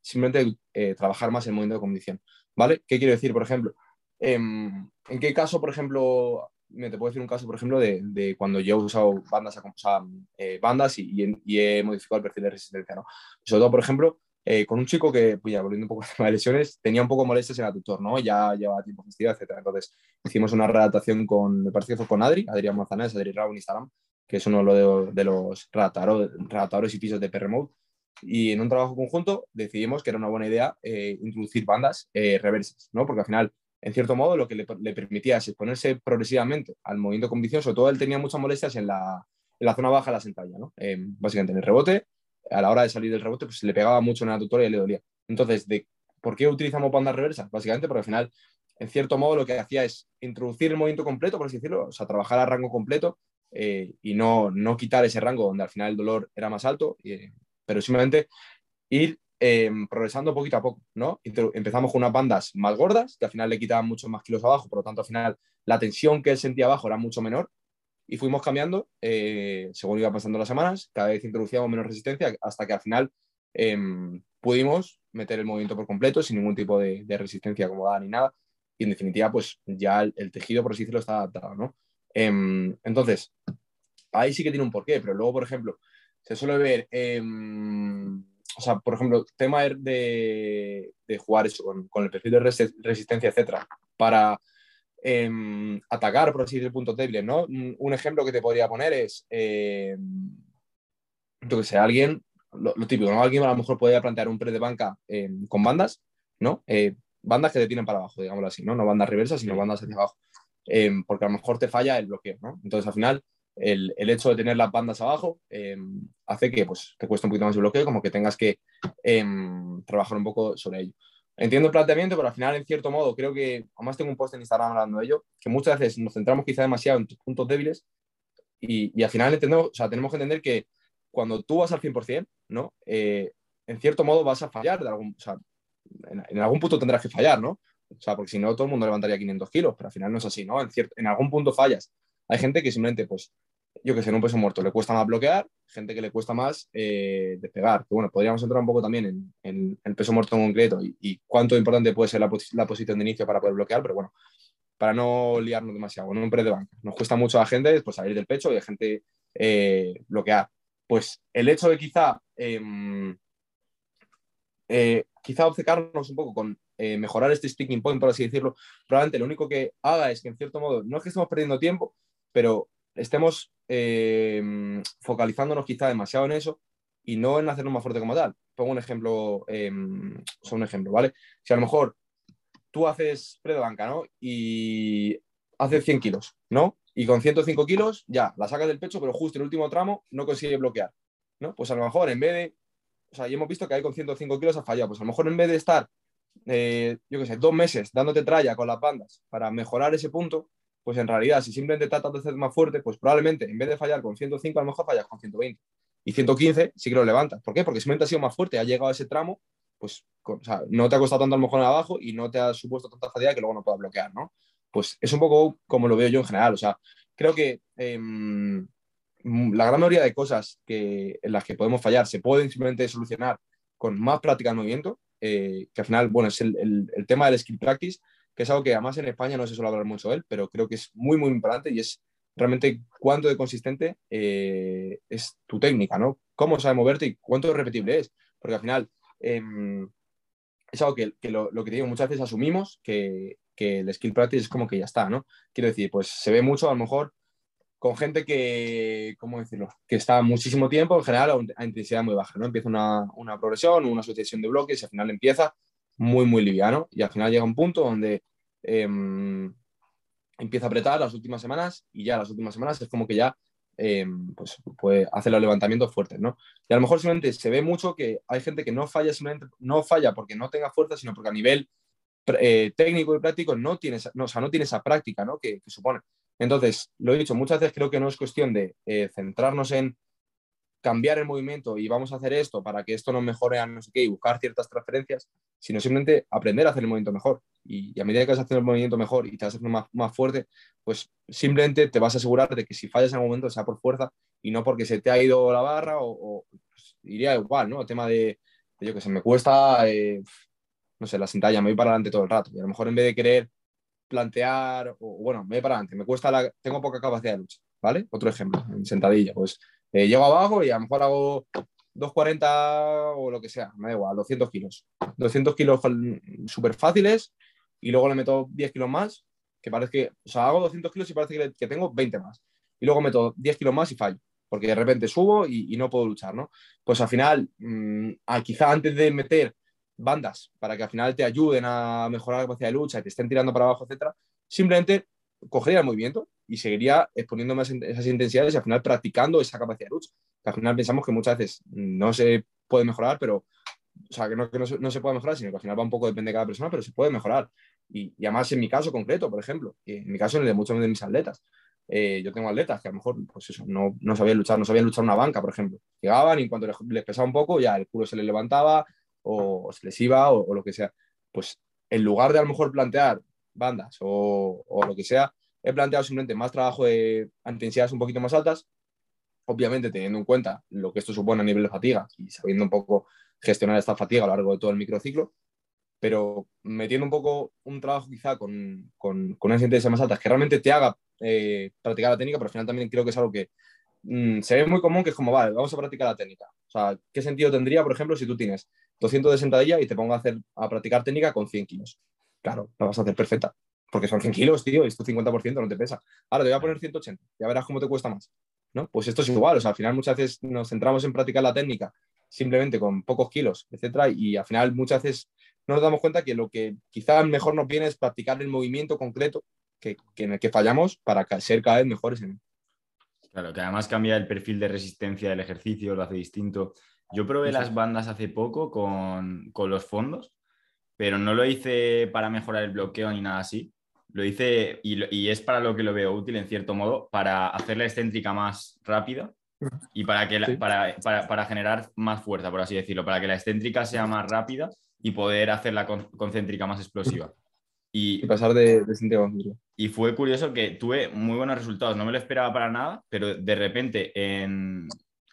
simplemente eh, trabajar más el movimiento de condición. ¿Vale? ¿Qué quiero decir, por ejemplo? ¿En qué caso, por ejemplo, me te puedo decir un caso, por ejemplo, de, de cuando yo he usado bandas, o sea, eh, bandas y, y, y, he modificado el perfil de resistencia, ¿no? Sobre todo, por ejemplo, eh, con un chico que, pues ya volviendo un poco al tema de lesiones, tenía un poco molestias en el aductor, ¿no? Ya llevaba tiempo festivo, etc. Entonces hicimos una redactación con, me parece que fue con Adri, Adrián Manzanares, Adri Rao en Instagram, que es uno de, de los redactadores y pisos de PRMode. Y en un trabajo conjunto decidimos que era una buena idea eh, introducir bandas eh, reversas, ¿no? Porque al final, en cierto modo, lo que le, le, permitía es exponerse progresivamente al movimiento sobre todo él tenía muchas molestias en la, en la zona baja de la sentalla, ¿no? Eh, básicamente en el rebote a la hora de salir del rebote, pues le pegaba mucho en la tutora y le dolía. Entonces, de, ¿por qué utilizamos bandas reversas? Básicamente porque al final, en cierto modo, lo que hacía es introducir el movimiento completo, por así decirlo, o sea, trabajar a rango completo eh, y no, no quitar ese rango donde al final el dolor era más alto, eh, pero simplemente ir eh, progresando poquito a poco, ¿no? Empezamos con unas bandas más gordas, que al final le quitaban mucho más kilos abajo, por lo tanto, al final la tensión que él sentía abajo era mucho menor y fuimos cambiando eh, según iban pasando las semanas, cada vez introducíamos menos resistencia hasta que al final em, pudimos meter el movimiento por completo sin ningún tipo de, resistencia acomodada ni nada. Y en definitiva, pues ya el, tejido, por así decirlo, está adaptado, ¿no? Em, entonces, ahí sí que tiene un porqué, pero luego, por ejemplo, se suele ver, o sea, por ejemplo, tema de, de jugar eso con, el perfil de resistencia, etcétera, para em, atacar, por así decirlo, puntos débiles, ¿no? Un, ejemplo que te podría poner es, eh, yo que sé, alguien, lo, típico, ¿no? Alguien a lo mejor podría plantear un pre de banca con bandas, ¿no? Eh, bandas que te tienen para abajo, digámoslo así, ¿no? No bandas reversas, sino bandas hacia abajo. Em, porque a lo mejor te falla el bloqueo, ¿no? Entonces, al final, el, el hecho de tener las bandas abajo em, hace que pues, te cueste un poquito más el bloqueo, como que tengas que em, trabajar un poco sobre ello. Entiendo el planteamiento, pero al final, en cierto modo, creo que, además tengo un post en Instagram hablando de ello, que muchas veces nos centramos quizá demasiado en tus puntos débiles y, y al final entendemos, o sea, tenemos que entender que cuando tú vas al 100%, ¿no? Eh, en cierto modo vas a fallar, de algún, o sea, en, en, algún punto tendrás que fallar, ¿no? O sea, porque si no, todo el mundo levantaría 500 kilos, pero al final no es así, ¿no? En, cierto, en algún punto fallas. Hay gente que simplemente, pues, yo que sé, en un peso muerto le cuesta más bloquear, gente que le cuesta más eh, despegar. Que bueno, podríamos entrar un poco también en, el peso muerto en concreto y, cuánto importante puede ser la, posición de inicio para poder bloquear, pero bueno, para no liarnos demasiado, en un pre de banca. Nos cuesta mucho a la gente pues, salir del pecho y a gente eh, bloquear. Pues el hecho de quizá, em, eh, quizá obcecarnos un poco con mejorar este speaking point, por así decirlo, probablemente lo único que haga es que, en cierto modo, no es que estemos perdiendo tiempo, pero estemos eh, focalizándonos quizá demasiado en eso y no en hacernos más fuerte como tal. Pongo un ejemplo, eh, un ejemplo, ¿vale? Si a lo mejor tú haces pre de banca, ¿no? Y haces 100 kilos, ¿no? Y con 105 kilos ya la sacas del pecho, pero justo en el último tramo no consigue bloquear, ¿no? Pues a lo mejor en vez de, o sea, ya hemos visto que ahí con 105 kilos ha fallado, pues a lo mejor en vez de estar eh, yo qué sé, dos meses dándote tralla con las bandas para mejorar ese punto, pues en realidad, si simplemente tratas de hacer más fuerte, pues probablemente en vez de fallar con 105, a lo mejor fallas con 120. Y 115 sí que lo levantas. ¿Por qué? Porque simplemente has sido más fuerte, has llegado a ese tramo, pues o sea, no te ha costado tanto a lo mejor en abajo y no te ha supuesto tanta fatiga que luego no puedas bloquear, ¿no? Pues es un poco como lo veo yo en general. O sea, creo que em, la gran mayoría de cosas que, en las que podemos fallar se pueden simplemente solucionar con más práctica de movimiento eh, que al final, bueno, es el, el, tema del skill practice, que es algo que además en España no se suele hablar mucho de él, pero creo que es muy, muy importante y es realmente cuánto de consistente eh, es tu técnica, ¿no? Cómo sabe moverte y cuánto repetible es, porque al final em, es algo que, lo, que digo, muchas veces asumimos que, que el skill practice es como que ya está, ¿no? Quiero decir, pues se ve mucho a lo mejor con gente que, ¿cómo decirlo? Que está muchísimo tiempo, en general, a intensidad muy baja, ¿no? Empieza una, una progresión, una asociación de bloques y al final empieza muy, muy liviano y al final llega un punto donde em, empieza a apretar las últimas semanas y ya las últimas semanas es como que ya em, pues puede los levantamientos fuertes, ¿no? Y a lo mejor simplemente se ve mucho que hay gente que no falla simplemente, no falla porque no tenga fuerza, sino porque a nivel eh, técnico y práctico no tiene, no, o sea, no tiene esa práctica, ¿no? Que, que supone. Entonces, lo he dicho, muchas veces creo que no es cuestión de eh, centrarnos en cambiar el movimiento y vamos a hacer esto para que esto nos mejore a no sé qué y buscar ciertas transferencias, sino simplemente aprender a hacer el movimiento mejor. Y, a medida que vas haciendo el movimiento mejor y te vas haciendo más, más fuerte, pues simplemente te vas a asegurar de que si fallas en algún momento sea por fuerza y no porque se te ha ido la barra o, pues, iría igual, ¿no? El tema de, yo que sé, me cuesta, eh, no sé, la sentalla, me voy para adelante todo el rato. Y a lo mejor en vez de querer plantear, o bueno, me voy para adelante, me cuesta, la, tengo poca capacidad de lucha, ¿vale? Otro ejemplo, en sentadilla, pues eh, llego abajo y a lo mejor hago 240 o lo que sea, me da igual, 200 kilos. 200 kilos súper fáciles y luego le meto 10 kilos más, que parece que, o sea, hago 200 kilos y parece que, tengo 20 más. Y luego meto 10 kilos más y fallo, porque de repente subo y, no puedo luchar, ¿no? Pues al final, mmm, quizá antes de meter bandas para que al final te ayuden a mejorar la capacidad de lucha, y te estén tirando para abajo, etcétera, simplemente cogería el movimiento y seguiría exponiéndome a esas intensidades y al final practicando esa capacidad de lucha. Que al final pensamos que muchas veces no se puede mejorar, pero, o sea, que no, que no, se, no se puede mejorar, sino que al final va un poco depende de cada persona, pero se puede mejorar. Y, y además en mi caso concreto, por ejemplo, en mi caso en el de muchos de mis atletas, eh, yo tengo atletas que a lo mejor, pues eso, no, no sabían luchar, no sabían luchar una banca, por ejemplo. Llegaban y en cuanto les, les pesaba un poco, ya el culo se les levantaba, o, expresiva o, lo que sea. Pues en lugar de a lo mejor plantear bandas o, lo que sea, he planteado simplemente más trabajo de intensidades un poquito más altas, obviamente teniendo en cuenta lo que esto supone a nivel de fatiga y sabiendo un poco gestionar esta fatiga a lo largo de todo el microciclo, pero metiendo un poco un trabajo quizá con, con, con unas intensidades más altas que realmente te haga eh, practicar la técnica, pero al final también creo que es algo que mm, se ve muy común, que es como, vale, vamos a practicar la técnica. O sea, ¿qué sentido tendría, por ejemplo, si tú tienes 200 de sentadilla y te pongo a, hacer, a practicar técnica con 100 kilos? Claro, la vas a hacer perfecta, porque son 100 kilos, tío, y esto 50% no te pesa. Ahora te voy a poner 180, ya verás cómo te cuesta más. ¿no? Pues esto es igual, o sea, al final muchas veces nos centramos en practicar la técnica simplemente con pocos kilos, etcétera, y al final muchas veces no nos damos cuenta que lo que quizás mejor nos viene es practicar el movimiento concreto que, en el que fallamos para ser cada vez mejores en él. Claro, que además cambia el perfil de resistencia del ejercicio, lo hace distinto. Yo probé las bandas hace poco con, con, los fondos, pero no lo hice para mejorar el bloqueo ni nada así. Lo hice, y, y es para lo que lo veo útil en cierto modo, para hacer la excéntrica más rápida y para, que para, para, para, generar más fuerza, por así decirlo, para que la excéntrica sea más rápida y poder hacer la concéntrica más explosiva. Y, pasar de, de Y fue curioso que tuve muy buenos resultados, no me lo esperaba para nada, pero de repente en,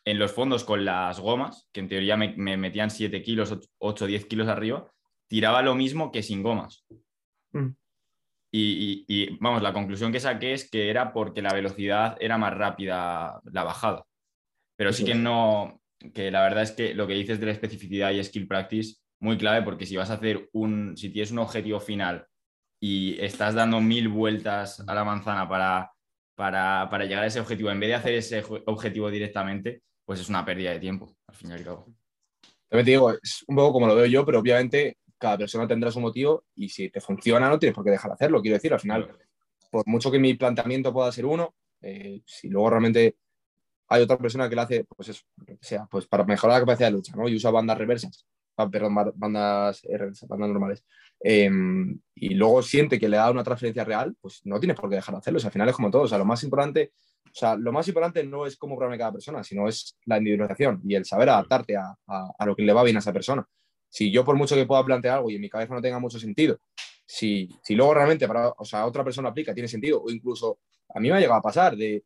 en los fondos con las gomas, que en teoría me, me metían 7 kilos, 8, 10 kilos arriba, tiraba lo mismo que sin gomas. Mm. Y, y, vamos, la conclusión que saqué es que era porque la velocidad era más rápida la bajada. Pero sí que no, que la verdad es que lo que dices de la especificidad y skill practice muy clave porque si vas a hacer un, si tienes un objetivo final y estás dando mil vueltas a la manzana para, para, para llegar a ese objetivo, en vez de hacer ese objetivo directamente, pues es una pérdida de tiempo, al fin y al cabo. También te digo, es un poco como lo veo yo, pero obviamente cada persona tendrá su motivo y si te funciona no tienes por qué dejar de hacerlo. Quiero decir, al final, por mucho que mi planteamiento pueda ser uno, eh, si luego realmente hay otra persona que lo hace, pues eso, sea, pues para mejorar la capacidad de lucha, ¿no? Y usa bandas reversas, Ah, perdón, bandas, bandas normales, em, y luego siente que le da una transferencia real, pues no tienes por qué dejar de hacerlo. al final es como todo. O sea, lo más importante, o sea, lo más importante no es cómo programar cada persona, sino es la individualización y el saber adaptarte a, a, lo que le va bien a esa persona. Si yo, por mucho que pueda plantear algo y en mi cabeza no tenga mucho sentido, si, si luego realmente para o sea, otra persona aplica, tiene sentido, o incluso a mí me ha llegado a pasar de,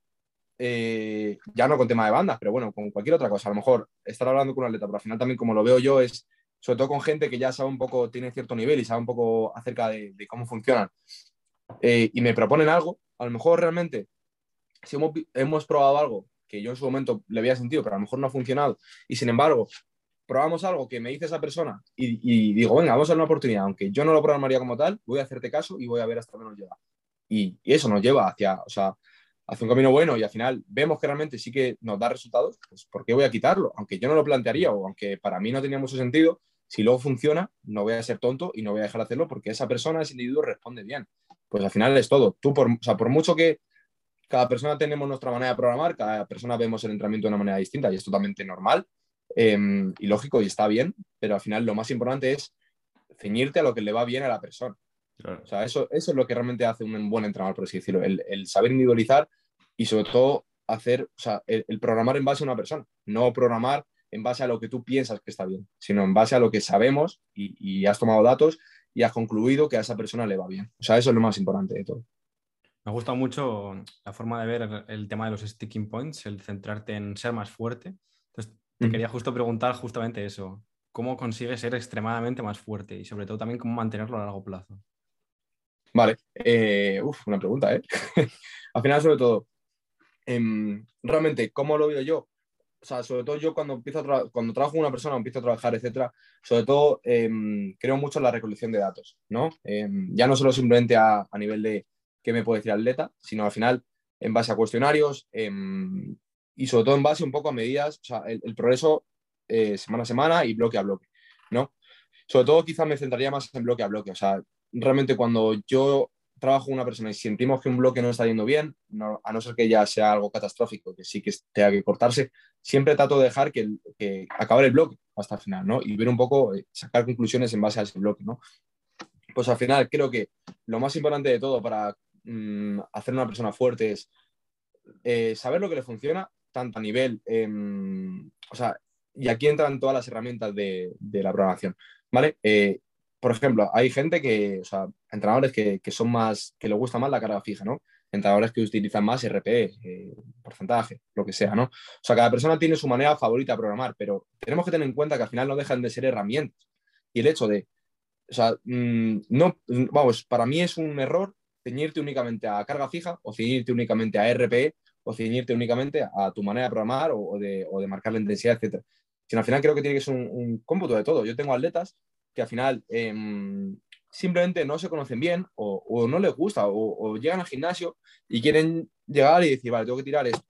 eh, ya no con tema de bandas, pero bueno, con cualquier otra cosa. A lo mejor estar hablando con un atleta, pero al final también como lo veo yo es sobre todo con gente que ya sabe un poco, tiene cierto nivel y sabe un poco acerca de, cómo funcionan, eh, y me proponen algo, a lo mejor realmente, si hemos, hemos, probado algo que yo en su momento le había sentido, pero a lo mejor no ha funcionado, y sin embargo, probamos algo que me dice esa persona y, digo, venga, vamos a dar una oportunidad, aunque yo no lo programaría como tal, voy a hacerte caso y voy a ver hasta dónde nos lleva. Y, y eso nos lleva hacia, o sea, hacia un camino bueno y al final vemos que realmente sí que nos da resultados, pues ¿por qué voy a quitarlo? Aunque yo no lo plantearía o aunque para mí no tenía mucho sentido, si luego funciona, no voy a ser tonto y no voy a dejar de hacerlo porque esa persona, ese individuo responde bien. Pues al final es todo. Tú, por, o sea, por mucho que cada persona tenemos nuestra manera de programar, cada persona vemos el entrenamiento de una manera distinta y es totalmente normal em, y lógico y está bien, pero al final lo más importante es ceñirte a lo que le va bien a la persona. O sea, eso, eso es lo que realmente hace un buen entrenador, por así decirlo, el, el saber individualizar y sobre todo hacer, o sea, el, programar en base a una persona, no programar en base a lo que tú piensas que está bien, sino en base a lo que sabemos y, has tomado datos y has concluido que a esa persona le va bien. O sea, eso es lo más importante de todo. Me gusta mucho la forma de ver el tema de los sticking points, el centrarte en ser más fuerte. Entonces, te quería justo preguntar justamente eso. ¿Cómo consigues ser extremadamente más fuerte? Y sobre todo también cómo mantenerlo a largo plazo. Vale, eh, uf, una pregunta, ¿eh? Al final, sobre todo, em, realmente, ¿cómo lo veo yo? o sea, sobre todo yo cuando empiezo a cuando trabajo con una persona, empiezo a trabajar, etcétera, sobre todo em, creo mucho en la recolección de datos, ¿no? Em, ya no solo simplemente a, a, nivel de qué me puede decir atleta, sino al final en base a cuestionarios em, y sobre todo en base un poco a medidas, o sea, el, progreso eh, semana a semana y bloque a bloque, ¿no? Sobre todo quizás me centraría más en bloque a bloque, o sea, realmente cuando yo trabajo con una persona y sentimos que un bloque no está yendo bien, a no ser que ya sea algo catastrófico, que sí que tenga que cortarse, siempre trato de dejar que, que acabar el bloque hasta el final, ¿no? Y ver un poco, eh, sacar conclusiones en base a ese bloque, ¿no? Pues al final creo que lo más importante de todo para mm, hacer una persona fuerte es eh, saber lo que le funciona, tanto a nivel, em, o sea, y aquí entran todas las herramientas de, de la programación, ¿vale? Eh, por ejemplo, hay gente que, o sea, entrenadores que, que, son más, que les gusta más la carga fija, ¿no? entrenadores que utilizan más RPE, eh, porcentaje, lo que sea, ¿no? O sea, cada persona tiene su manera favorita de programar, pero tenemos que tener en cuenta que al final no dejan de ser herramientas. Y el hecho de, o sea, mm, no, vamos, para mí es un error ceñirte únicamente a carga fija o ceñirte únicamente a RPE o ceñirte únicamente a tu manera de programar o, de, marcar la intensidad, etc. Sino al final creo que tiene que ser un, cómputo de todo. Yo tengo atletas que al final em, simplemente no se conocen bien o, no les gusta o, llegan al gimnasio y quieren llegar y decir, vale, tengo que tirar esto.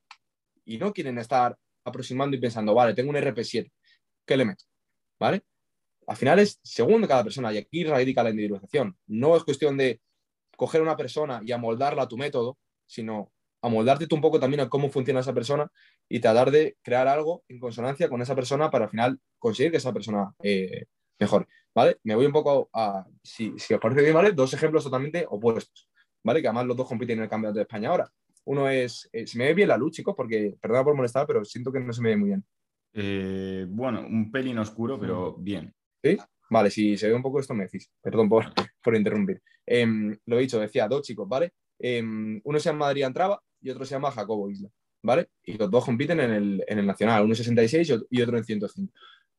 Y no quieren estar aproximando y pensando, vale, tengo un RP7, ¿qué le meto? ¿Vale? Al final es según cada persona y aquí radica la individualización. No es cuestión de coger una persona y amoldarla a tu método, sino amoldarte tú un poco también a cómo funciona esa persona y tratar de crear algo en consonancia con esa persona para al final conseguir que esa persona eh, mejore. ¿Vale? Me voy un poco a, si, si os parece bien, ¿vale? Dos ejemplos totalmente opuestos, ¿vale? Que además los dos compiten en el Campeonato de España ahora. Uno es, eh, se me ve bien la luz, chicos, porque, perdona por molestar, pero siento que no se me ve muy bien. Eh, bueno, un pelín oscuro, pero bien. ¿Sí? Vale, si se ve un poco esto me decís. Perdón por, por interrumpir. Em, lo he dicho, decía dos chicos, ¿vale? Em, uno se llama Adrián Traba y otro se llama Jacobo Isla, ¿vale? Y los dos compiten en el, en el Nacional, uno en 66 y otro en 105.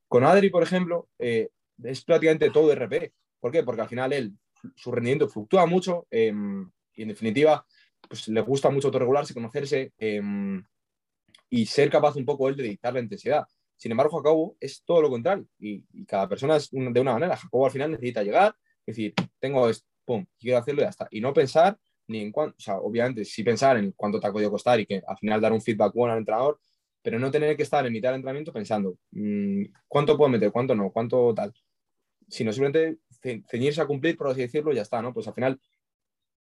Con Adri, por ejemplo, eh, es prácticamente todo RP. ¿Por qué? Porque al final él, su rendimiento fluctúa mucho em, y en definitiva, pues le gusta mucho autorregularse, conocerse y ser capaz un poco él de dictar la intensidad. Sin embargo, Jacobo es todo lo contrario y, cada persona es de una manera. Jacobo al final necesita llegar, decir, tengo esto, pum, quiero hacerlo y ya está. Y no pensar ni en cuánto, o sea, obviamente sí pensar en cuánto te ha podido costar y que al final dar un feedback bueno al entrenador, pero no tener que estar en mitad del entrenamiento pensando mmm, cuánto puedo meter, cuánto no, cuánto tal, sino simplemente ceñirse a cumplir, por así decirlo, y ya está, ¿no? Pues al final,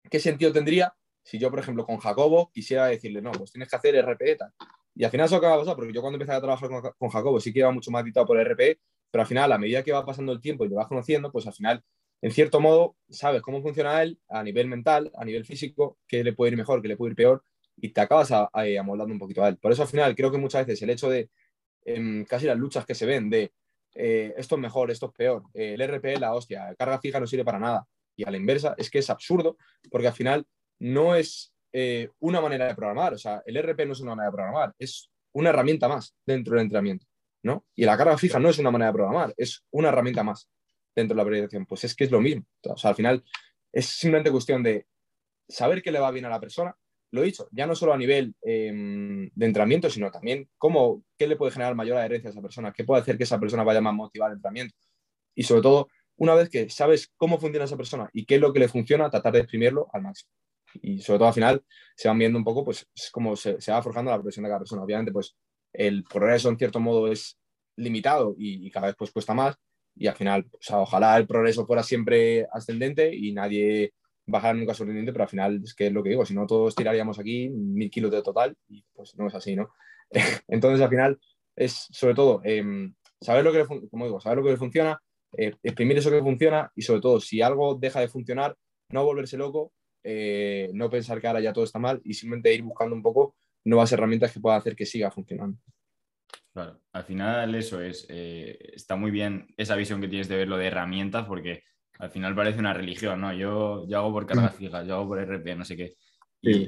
¿qué sentido tendría si yo, por ejemplo, con Jacobo quisiera decirle, no, pues tienes que hacer RP tal? Y al final eso acaba pasando, porque yo cuando empecé a trabajar con, Jacobo sí que iba mucho más dictado por RP, pero al final, a medida que va pasando el tiempo y lo vas conociendo, pues al final en cierto modo, sabes cómo funciona él a nivel mental, a nivel físico, qué le puede ir mejor, qué le puede ir peor, y te acabas amoldando un poquito a él. Por eso al final creo que muchas veces el hecho de em, casi las luchas que se ven de eh, esto es mejor, esto es peor, eh, el RP la hostia, carga fija no sirve para nada, y a la inversa es que es absurdo, porque al final no es eh, una manera de programar, o sea, el RP no es una manera de programar, es una herramienta más dentro del entrenamiento, ¿no? Y la carga fija no es una manera de programar, es una herramienta más dentro de la periodización? Pues es que es lo mismo. O sea, al final es simplemente cuestión de saber qué le va bien a la persona. Lo he dicho, ya no solo a nivel em, de entrenamiento, sino también cómo, qué le puede generar mayor adherencia a esa persona, qué puede hacer que esa persona vaya más motivada al entrenamiento. Y sobre todo, una vez que sabes cómo funciona esa persona y qué es lo que le funciona, tratar de exprimirlo al máximo. Y sobre todo al final se van viendo un poco, pues, cómo se, se va forjando la presión de cada persona. Obviamente, pues, el progreso en cierto modo es limitado y, y cada vez pues cuesta más, y al final, o sea, ojalá el progreso fuera siempre ascendente y nadie bajara nunca su rendimiento, pero al final es que es lo que digo, si no todos tiraríamos aquí mil kilos de total y pues no es así, ¿no? Entonces al final es sobre todo em, saber lo que le, como digo, saber lo que le funciona, eh, exprimir eso que funciona y sobre todo si algo deja de funcionar, no volverse loco, eh, no pensar que ahora ya todo está mal y simplemente ir buscando un poco nuevas herramientas que puedan hacer que siga funcionando. Claro, al final eso es, eh, está muy bien esa visión que tienes de verlo de herramientas, porque al final parece una religión, ¿no? Yo, yo hago por cargas mm. fijas, yo hago por RP, no sé qué. Y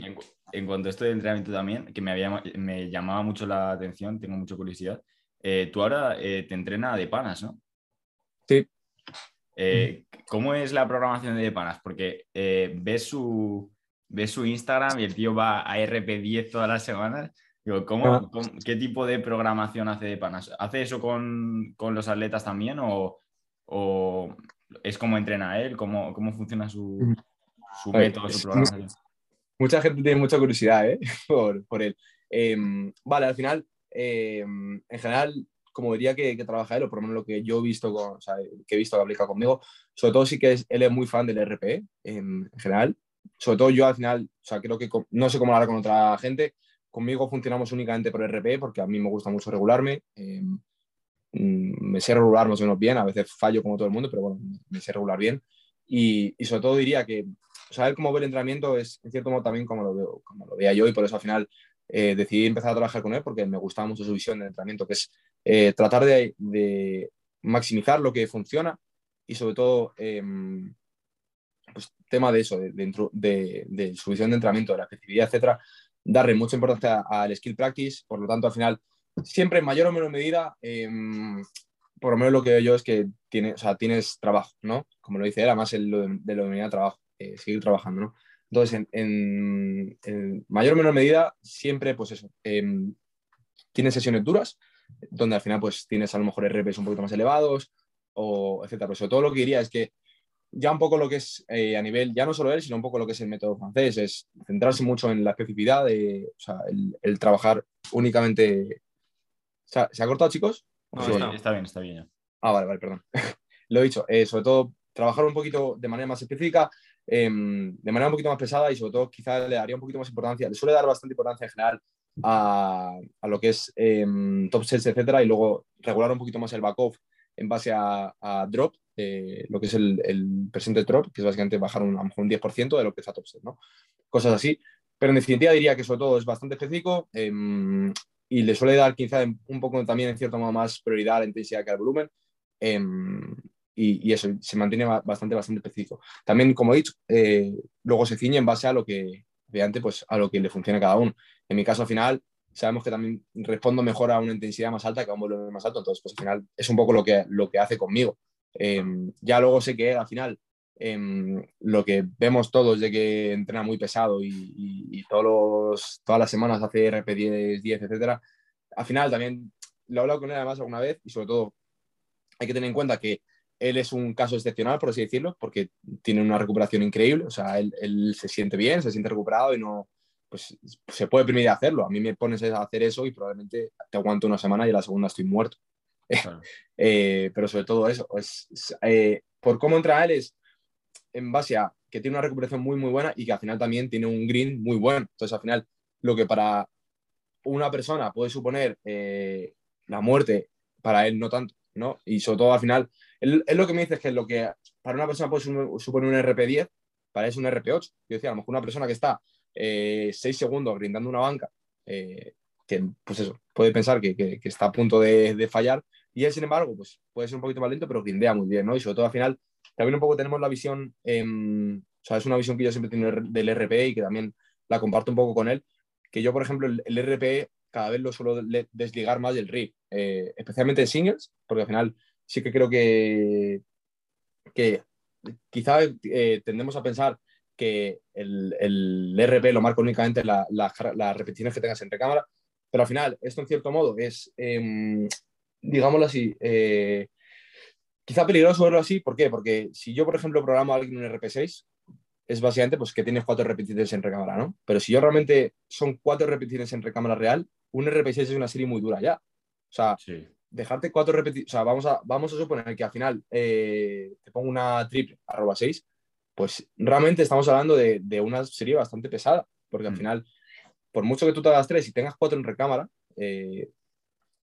en, cuanto a esto de entrenamiento también, que me, había, me llamaba mucho la atención, tengo mucha curiosidad, eh, tú ahora eh, te entrenas de panas, ¿no? Sí. ¿Cómo es la programación de panas? Porque ves, su, ves su Instagram y el tío va a RP10 todas las semanas ¿cómo, qué tipo de programación hace de panas? ¿Hace eso con, los atletas también o, es como entrena él? ¿Cómo, cómo funciona su, su método, su programación? Mucha gente tiene mucha curiosidad ¿eh? por, él. Em, vale, al final, em, en general, como diría que, trabaja él, o por lo menos lo que yo he visto, con, o sea, que he visto que aplica conmigo, sobre todo sí que es, él es muy fan del RP em, en general. Sobre todo yo al final, o sea, creo que no sé cómo hablar con otra gente, Conmigo funcionamos únicamente por RP porque a mí me gusta mucho regularme. Eh, mm, me sé regular más o menos bien, a veces fallo como todo el mundo, pero bueno, me sé regular bien. Y, sobre todo diría que saber cómo ver el entrenamiento es en cierto modo también como lo, veo, como lo veía yo y por eso al final eh, decidí empezar a trabajar con él porque me gustaba mucho su visión de entrenamiento, que es eh, tratar de, maximizar lo que funciona y sobre todo pues tema de eso, de, de, de, su visión de entrenamiento, de la especificidad, etcétera, darle mucha importancia al skill practice, por lo tanto, al final, siempre en mayor o menor medida, em, por lo menos lo que veo yo es que o sea, tienes trabajo, ¿no? Como lo dice él, además de, lo de trabajo, eh, seguir trabajando, ¿no? Entonces, en, mayor o menor medida, siempre, pues em, tienes sesiones duras, donde al final, pues tienes a lo mejor RPs un poquito más elevados, o etcétera. Pero todo lo que diría es que ya un poco lo que es eh, a nivel, ya no solo él, sino un poco lo que es el método francés, es centrarse mucho en la especificidad, de, o sea, el, trabajar únicamente... ¿Se ha, cortado, chicos? sí, está. bien, está bien. Ah, vale, vale, perdón. lo he dicho, eh, sobre todo trabajar un poquito de manera más específica, em, de manera un poquito más pesada y sobre todo quizá le daría un poquito más importancia, le suele dar bastante importancia en general a, a lo que es em, top sets, etcétera, y luego regular un poquito más el back-off en base a, drop, eh, lo que es el, el percentage drop, que es básicamente bajar un, a lo mejor un 10% de lo que es a top set, ¿no? Cosas así. Pero en definitiva diría que sobre todo es bastante específico em, y le suele dar quizá un poco también en cierto modo más prioridad a la intensidad que al volumen. Em, y, eso, se mantiene bastante, bastante específico. También, como he dicho, eh, luego se ciñe en base a lo que, obviamente, pues a lo que le funcione a cada uno. En mi caso, al final, sabemos que también respondo mejor a una intensidad más alta que a un volumen más alto, entonces pues al final es un poco lo que, lo que hace conmigo. Em, ya luego sé que al final em, lo que vemos todos de que entrena muy pesado y, todos todas las semanas hace RP10, 10, etcétera, al final también lo he hablado con él además alguna vez y sobre todo hay que tener en cuenta que él es un caso excepcional, por así decirlo, porque tiene una recuperación increíble, o sea, él, se siente bien, se siente recuperado y no, pues se puede permitir hacerlo. A mí me pones a hacer eso y probablemente te aguanto una semana y la segunda estoy muerto. Eh, pero sobre todo eso, es, eh, por cómo entra él es en base a que tiene una recuperación muy, muy buena y que al final también tiene un green muy bueno. Entonces, al final, lo que para una persona puede suponer eh, la muerte, para él no tanto, ¿no? Y sobre todo al final, es lo que me dice que lo que para una persona puede suponer un RP10, para él es un RP8. Yo decía, a lo mejor una persona que está eh, seis segundos grindando una banca, que pues eso, puede pensar que, que, está a punto de, de, fallar, y él, sin embargo, pues puede ser un poquito más lento, pero grindea muy bien, ¿no? Y sobre todo al final, también un poco tenemos la visión, o sea, es una visión que yo siempre tengo del RP y que también la comparto un poco con él, que yo, por ejemplo, el, el RP cada vez lo suelo desligar más del RIP, eh, especialmente en singles, porque al final sí que creo que, que quizá tendemos a pensar que el, el RP lo marca únicamente las repeticiones que tengas entre cámara, pero al final esto en cierto modo es, eh, digámoslo así, eh, quizá peligroso verlo así, ¿por qué? Porque si yo, por ejemplo, programo a alguien un RP6, es básicamente pues, que tienes cuatro repeticiones en recámara, ¿no? Pero si yo realmente son cuatro repeticiones en recámara real, un RP6 es una serie muy dura ya. O sea, dejarte cuatro repeticiones, o sea, vamos a, vamos a suponer que al final eh, te pongo una triple, arroba 6, pues realmente estamos hablando de, una serie bastante pesada, porque al mm. final, por mucho que tú te hagas tres y tengas cuatro en recámara, eh,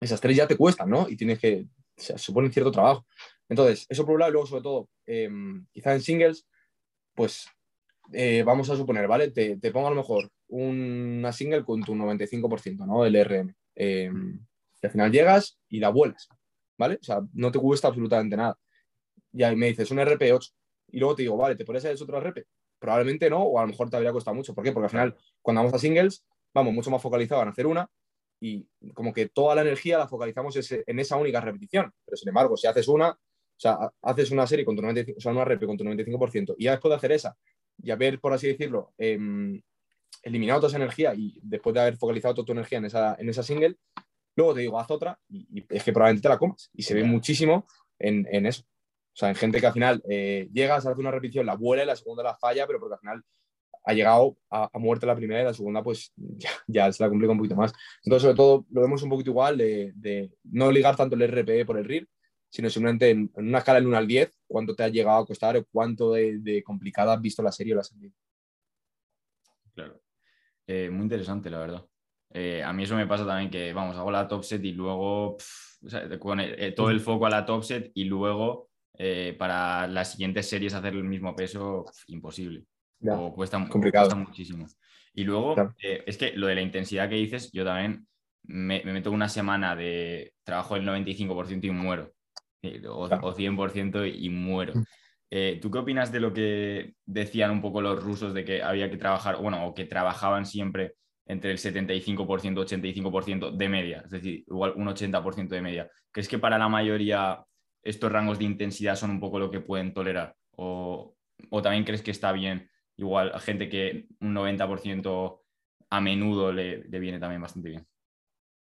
esas tres ya te cuestan, ¿no? Y tienes que, o sea, cierto trabajo. Entonces, eso por un lado, y luego sobre todo, em, quizá en singles, pues eh, vamos a suponer, ¿vale? Te, pongo a lo mejor una single con tu 95%, ¿no? El RM. Em, y al final llegas y la vuelas, ¿vale? O sea, no te cuesta absolutamente nada. Y ahí me dices, un RP8, y luego te digo, vale, ¿te pones otro rep? Probablemente no, o a lo mejor te habría costado mucho. ¿Por qué? Porque al final, cuando vamos a singles, vamos mucho más focalizados en hacer una y como que toda la energía la focalizamos en esa única repetición. Pero sin embargo, si haces una, o sea, haces una serie con tu 95%, o sea, una rep con tu 95% y ya después de hacer esa y haber, por así decirlo, em, eliminado toda esa energía y después de haber focalizado toda tu energía en esa, en esa single, luego te digo, haz otra y, es que probablemente te la comas. Y se ve muchísimo en, en, eso. O sea, en gente que al final eh, llegas, hace una repetición, la vuela y la segunda la falla, pero porque al final ha llegado a, muerte la primera y la segunda pues ya, se la complica un poquito más. Entonces, sobre todo, lo vemos un poquito igual de, no ligar tanto el RPE por el RIR, sino simplemente en, una escala del 1 al 10, cuánto te ha llegado a costar o cuánto de, complicada has visto la serie o la serie. Claro. Eh, muy interesante, la verdad. Eh, a mí eso me pasa también que, vamos, hago la top set y luego con todo el foco a la top set y luego eh, para las siguientes series hacer el mismo peso, imposible. O cuesta, complicado. muchísimo. Y luego, eh, es que lo de la intensidad que dices, yo también me, meto una semana de trabajo del 95% y muero. Eh, o, 100% y muero. eh, ¿tú qué opinas de lo que decían un poco los rusos de que había que trabajar, bueno, o que trabajaban siempre entre el 75%, 85% de media, es decir, igual un 80% de media? ¿Crees que para la mayoría estos rangos de intensidad son un poco lo que pueden tolerar? ¿O, también crees que está bien igual a gente que un 90% a menudo le, viene también bastante bien?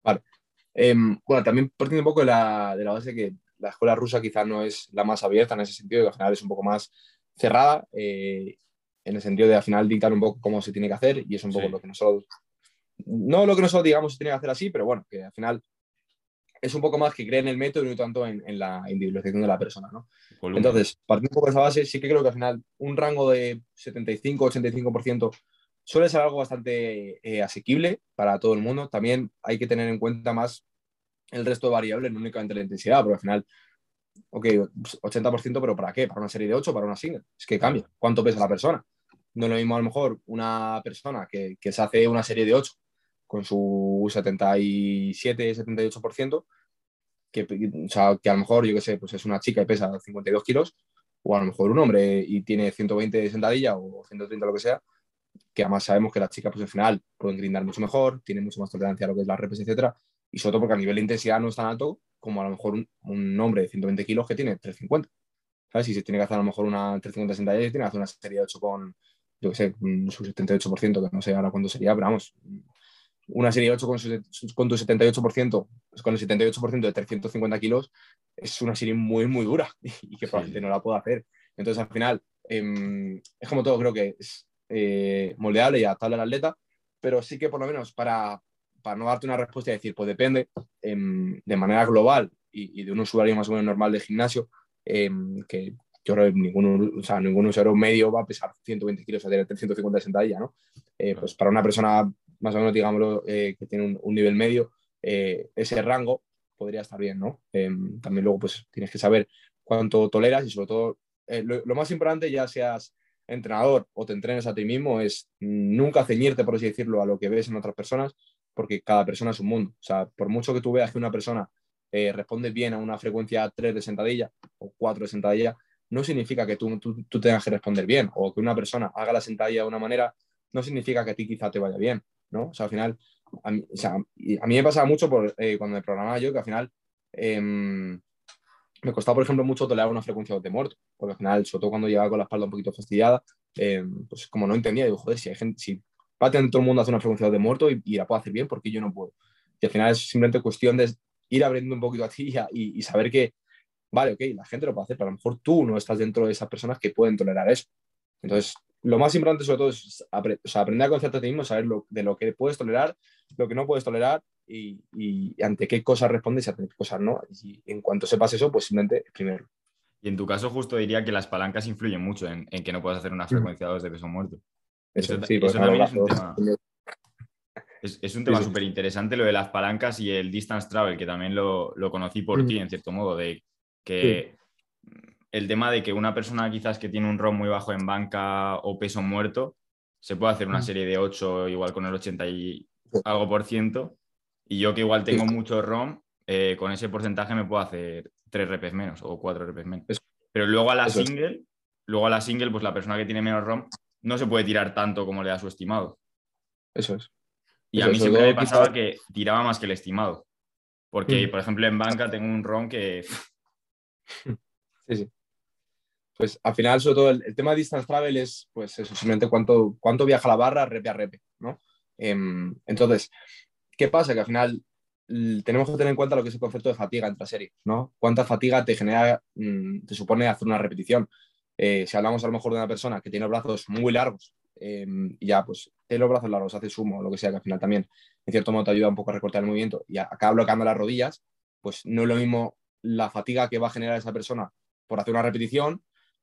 Vale. Em, bueno, también partiendo un poco de la, de la base que la escuela rusa quizás no es la más abierta en ese sentido, que al final es un poco más cerrada, eh, en el sentido de al final dictar un poco cómo se tiene que hacer y es un poco lo que nosotros, no lo que nosotros digamos se tiene que hacer así, pero bueno, que al final es un poco más que creen en el método y no tanto en, la individualización de la persona, ¿no? Entonces, partiendo un poco de esa base, sí que creo que al final un rango de 75-85% suele ser algo bastante eh, asequible para todo el mundo. También hay que tener en cuenta más el resto de variables, no únicamente la intensidad, porque al final, ok, 80%, pero ¿para qué? ¿Para una serie de 8 para una single? Es que cambia. ¿Cuánto pesa la persona? No es lo mismo a lo mejor una persona que, que se hace una serie de 8 con su 77, 78%, que, o sea, que a lo mejor, yo qué sé, pues es una chica y pesa 52 kilos, o a lo mejor un hombre y tiene 120 de sentadilla o 130 lo que sea, que además sabemos que las chicas pues al final pueden grindar mucho mejor, tienen mucho más tolerancia a lo que es la repes, etcétera, y sobre todo porque a nivel de intensidad no es tan alto como a lo mejor un, hombre de 120 kilos que tiene 350. ¿Sabes? Si se tiene que hacer a lo mejor una 350 sentadillas, tiene que hacer una serie de 8 con, yo qué sé, su 78%, que no sé ahora cuándo sería, pero vamos, una serie 8 con, con tu 78%, con el 78% de 350 kilos, es una serie muy, muy dura y que probablemente no la puedo hacer. Entonces, al final, em, es como todo, creo que es eh, moldeable y adaptable al atleta, pero sí que por lo menos para, para no darte una respuesta y decir, pues depende, em, de manera global y, de un usuario más o menos normal de gimnasio, em, que yo creo que ningún, o sea, ningún usuario medio va a pesar 120 kilos, a tener 350 de sentadilla, ¿no? Eh, pues para una persona más o menos, digámoslo, eh, que tiene un, nivel medio, eh, ese rango podría estar bien, ¿no? Em, también luego, pues tienes que saber cuánto toleras y sobre todo, eh, lo, más importante, ya seas entrenador o te entrenes a ti mismo, es nunca ceñirte, por así decirlo, a lo que ves en otras personas, porque cada persona es un mundo. O sea, por mucho que tú veas que una persona responde bien a una frecuencia 3 de sentadilla o 4 de sentadilla, no significa que tú, tú, tú, tengas que responder bien o que una persona haga la sentadilla de una manera, no significa que a ti quizá te vaya bien. ¿No? O sea, al final, a mí, me pasaba mucho por, eh, cuando me programaba yo que al final em, me costaba, por ejemplo, mucho tolerar una frecuencia de muerto, porque al final, sobre todo cuando llegaba con la espalda un poquito fastidiada, em, pues como no entendía, digo, joder, si hay gente, si prácticamente todo el mundo hace una frecuencia de muerto y, la puedo hacer bien, porque yo no puedo? Y al final es simplemente cuestión de ir abriendo un poquito a ti y, y saber que, vale, ok, la gente lo puede hacer, pero a lo mejor tú no estás dentro de esas personas que pueden tolerar eso. Entonces, lo más importante sobre todo es aprender a conocerte a ti mismo, saber lo, de lo que puedes tolerar, lo que no puedes tolerar y, ante qué cosas respondes y ante qué cosas no. Y en cuanto sepas eso, pues simplemente primero. Y en tu caso justo diría que las palancas influyen mucho en, que no puedas hacer una frecuencia 2 de peso muerto. Eso, sí, eso también es un tema, es, un tema súper interesante lo de las palancas y el distance travel, que también lo, conocí por ti, en cierto modo, de que el tema de que una persona quizás que tiene un ROM muy bajo en banca o peso muerto, se puede hacer una mm. serie de 8 igual con el 80 y algo por ciento. Y yo que igual tengo mucho ROM, eh, con ese porcentaje me puedo hacer 3 repes menos o 4 repes menos. Pero luego a la single, luego a la single, pues la persona que tiene menos ROM no se puede tirar tanto como le da su estimado. Eso es. Y a mí siempre me pasaba que tiraba más que el estimado. Porque, mm. por ejemplo, en banca tengo un ROM que... Sí, sí pues al final, sobre todo, el, tema de distance travel es, pues eso, simplemente cuánto, cuánto viaja la barra repe a repe, ¿no? Em, entonces, ¿qué pasa? Que al final tenemos que tener en cuenta lo que es el concepto de fatiga entre series, ¿no? ¿Cuánta fatiga te genera, mm, te supone hacer una repetición? Eh, si hablamos a lo mejor de una persona que tiene brazos muy largos em, ya, pues, tiene los brazos largos, hace sumo lo que sea, que al final también, en cierto modo, te ayuda un poco a recortar el movimiento y acaba bloqueando las rodillas, pues no es lo mismo la fatiga que va a generar esa persona por hacer una repetición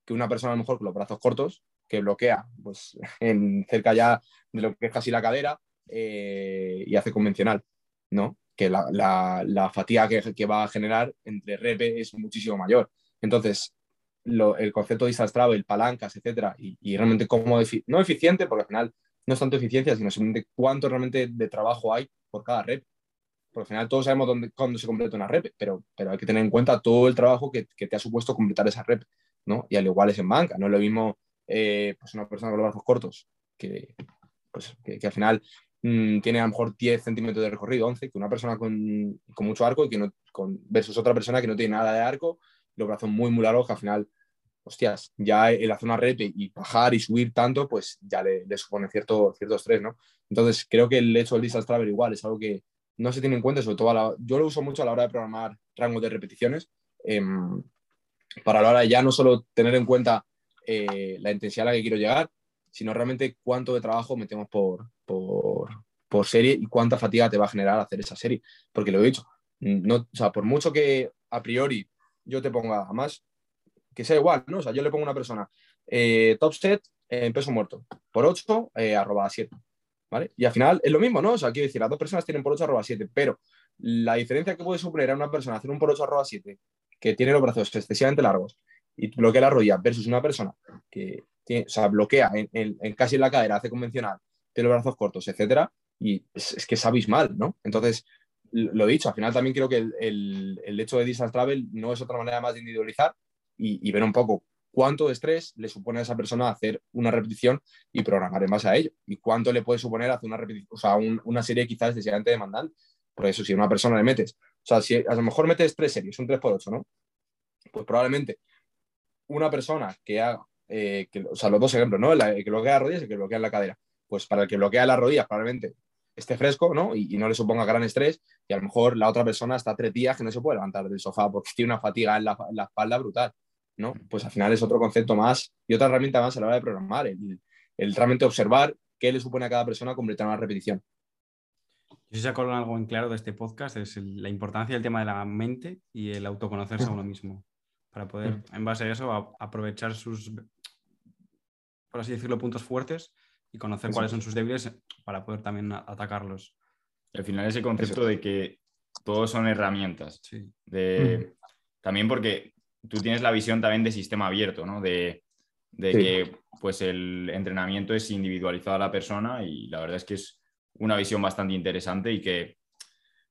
que una persona mejor con los brazos cortos, que bloquea pues, en, cerca ya de lo que es casi la cadera eh, y hace convencional, ¿no? Que la, fatiga que, va a generar entre repe es muchísimo mayor. Entonces, el concepto de distance travel, palancas, etcétera, y, realmente cómo, no eficiente, porque al final no es tanto eficiencia, sino simplemente cuánto realmente de trabajo hay por cada rep. Porque al final todos sabemos dónde, cuándo se completa una rep, pero, pero hay que tener en cuenta todo el trabajo que, que te ha supuesto completar esa rep ¿no? Y al igual es en banca, no es lo mismo eh, pues una persona con los brazos cortos que, pues, que, al final mm, tiene a lo mejor 10 centímetros de recorrido, 11, que una persona con, con mucho arco y que no, con, versus otra persona que no tiene nada de arco, los brazos muy, muy largos, que al final, hostias, ya en la zona red y bajar y subir tanto, pues ya le, supone cierto, cierto estrés, ¿no? Entonces, creo que el hecho del distance travel igual es algo que no se tiene en cuenta, sobre todo la, yo lo uso mucho a la hora de programar rangos de repeticiones, eh, para la hora ya no solo tener en cuenta eh, la intensidad a la que quiero llegar, sino realmente cuánto de trabajo metemos por, por, por, serie y cuánta fatiga te va a generar hacer esa serie. Porque lo he dicho, no, o sea, por mucho que a priori yo te ponga, más que sea igual, ¿no? O sea, yo le pongo a una persona eh, top set en peso muerto, por 8, eh, arroba 7. ¿Vale? Y al final es lo mismo, ¿no? O sea, quiero decir, las dos personas tienen por 8 arroba 7, pero la diferencia que puede suponer a una persona hacer un por 8 arroba 7 que tiene los brazos excesivamente largos y bloquea la rodilla versus una persona que tiene, bloquea en, en, casi en la cadera, hace convencional, tiene los brazos cortos, etcétera, y es, que es abismal, ¿no? Entonces, lo dicho, al final también creo que el, hecho de distance travel no es otra manera más de individualizar y, ver un poco cuánto de estrés le supone a esa persona hacer una repetición y programar en base a ello, y cuánto le puede suponer hacer una repetición, o sea, un, una serie quizás excesivamente demandante. Por eso, si a una persona le metes, o sea, si a lo mejor metes tres series, un 3x8, ¿no? Pues probablemente una persona que haga, eh, que, o sea, los dos ejemplos, ¿no? El que bloquea las rodillas y el que bloquea la cadera. Pues para el que bloquea las rodillas, probablemente esté fresco, ¿no? Y, y, no le suponga gran estrés. Y a lo mejor la otra persona está tres días que no se puede levantar del sofá porque tiene una fatiga en la, en la espalda brutal, ¿no? Pues al final es otro concepto más y otra herramienta más a la hora de programar, el, el realmente observar qué le supone a cada persona completar una repetición. Si se acuerdan algo en claro de este podcast es el, la importancia del tema de la mente y el autoconocerse a uno mismo para poder, en base a eso, a, aprovechar sus, por así decirlo, puntos fuertes y conocer cuáles son sus débiles para poder también atacarlos. Al final ese concepto de que todos son herramientas. Sí. De, mm. También porque tú tienes la visión también de sistema abierto, ¿no? De, de sí. que pues el entrenamiento es individualizado a la persona y la verdad es que es una visión bastante interesante y que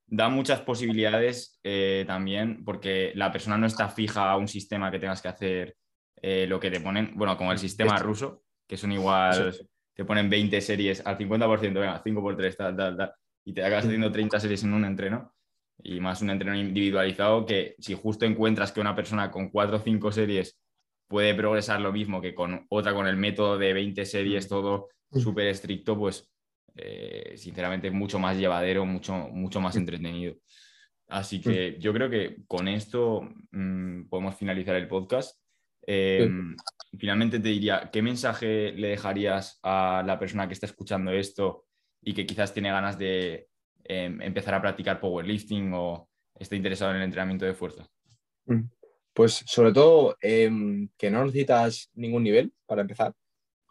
da muchas posibilidades eh, también porque la persona no está fija a un sistema que tengas que hacer eh, lo que te ponen, bueno, como el sistema ruso, que son igual, sí. te ponen 20 series al 50%, venga, 5 por 3, tal, tal, tal, y te acabas haciendo 30 series en un entreno y más un entreno individualizado que si justo encuentras que una persona con 4 o 5 series puede progresar lo mismo que con otra con el método de 20 series, todo súper estricto, pues eh, sinceramente mucho más llevadero, mucho, mucho más entretenido. Así que yo creo que con esto mmm, podemos finalizar el podcast. Eh, finalmente te diría, ¿qué mensaje le dejarías a la persona que está escuchando esto y que quizás tiene ganas de eh, empezar a practicar powerlifting o esté interesado en el entrenamiento de fuerza? Pues sobre todo eh, que no necesitas ningún nivel para empezar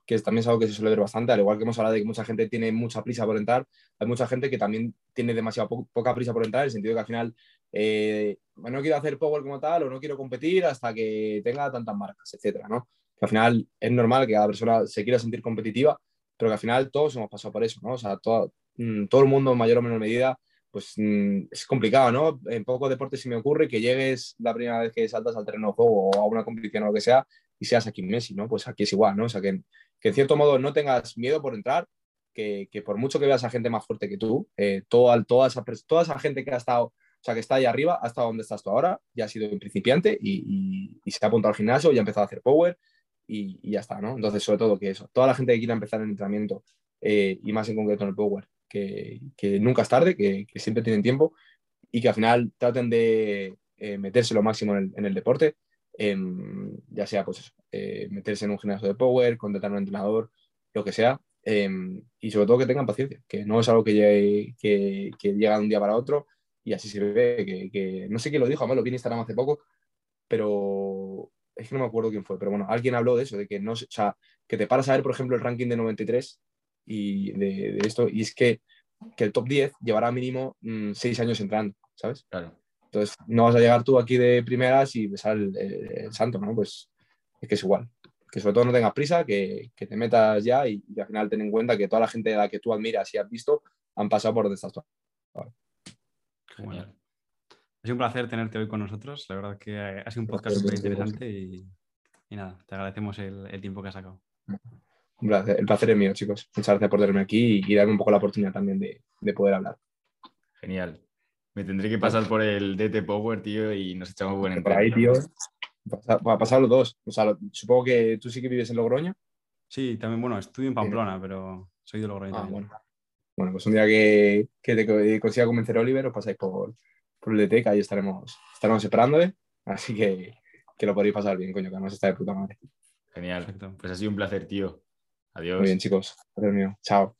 que también es algo que se suele ver bastante, al igual que hemos hablado de que mucha gente tiene mucha prisa por entrar, hay mucha gente que también tiene demasiado po poca prisa por entrar, en el sentido de que al final eh, no quiero hacer power como tal o no quiero competir hasta que tenga tantas marcas, etcétera, ¿no? Que al final es normal que cada persona se quiera sentir competitiva, pero que al final todos hemos pasado por eso, ¿no? O sea, todo, mm, todo el mundo en mayor o menor medida pues mm, es complicado, ¿no? En pocos deportes se me ocurre que llegues la primera vez que saltas al terreno de juego o a una competición o lo que sea y seas aquí Messi, ¿no? Pues aquí es igual, ¿no? O sea, que, que en cierto modo no tengas miedo por entrar, que, que por mucho que veas a gente más fuerte que tú, eh, toda, toda, esa, toda esa gente que ha estado, o sea, que está ahí arriba, ha estado donde estás tú ahora, ya ha sido un principiante y, y, se ha apuntado al gimnasio y ha empezado a hacer power y, y, ya está, ¿no? Entonces, sobre todo que eso, toda la gente que quiera empezar el entrenamiento eh, y más en concreto en el power, que, que nunca es tarde, que, que, siempre tienen tiempo y que al final traten de eh, meterse lo máximo en el, en el deporte ya sea pues eh, meterse en un gimnasio de power, contratar a un entrenador, lo que sea, eh, y sobre todo que tengan paciencia, que no es algo que, llegue, llega de un día para otro y así se ve, que, no sé quién lo dijo, además lo vi en Instagram hace poco, pero es que no me acuerdo quién fue, pero bueno, alguien habló de eso, de que no, o sea, que te paras a ver, por ejemplo, el ranking de 93 y de, de esto, y es que, que, el top 10 llevará mínimo 6 mm, años entrando, ¿sabes? Claro. Entonces, no vas a llegar tú aquí de primeras y besar el, el, el, santo, ¿no? Pues es que es igual. Que sobre todo no tengas prisa, que, que te metas ya y, y, al final ten en cuenta que toda la gente a la que tú admiras y has visto han pasado por donde estás tú. Genial. Ha sido un placer tenerte hoy con nosotros. La verdad que ha sido un podcast súper interesante y Y nada, te agradecemos el, tiempo que has sacado. Un placer, el placer es mío, chicos. Muchas gracias por tenerme aquí y, darme un poco la oportunidad también de, poder hablar. Genial. Me tendré que pasar por el DT Power, tío, y nos echamos buen Por ahí, tío. Va a pasar los dos. O sea, supongo que tú sí que vives en Logroño. Sí, también, bueno, estudio en Pamplona, pero soy de Logroño. Ah, bueno. bueno. pues un día que, que te consiga convencer a Oliver, os pasáis por, por el DT, que ahí estaremos, estaremos esperándole. Así que, que lo podréis pasar bien, coño, que además está de puta madre. Genial. Pues ha sido un placer, tío. Adiós. Muy bien, chicos. Adiós mío. Chao.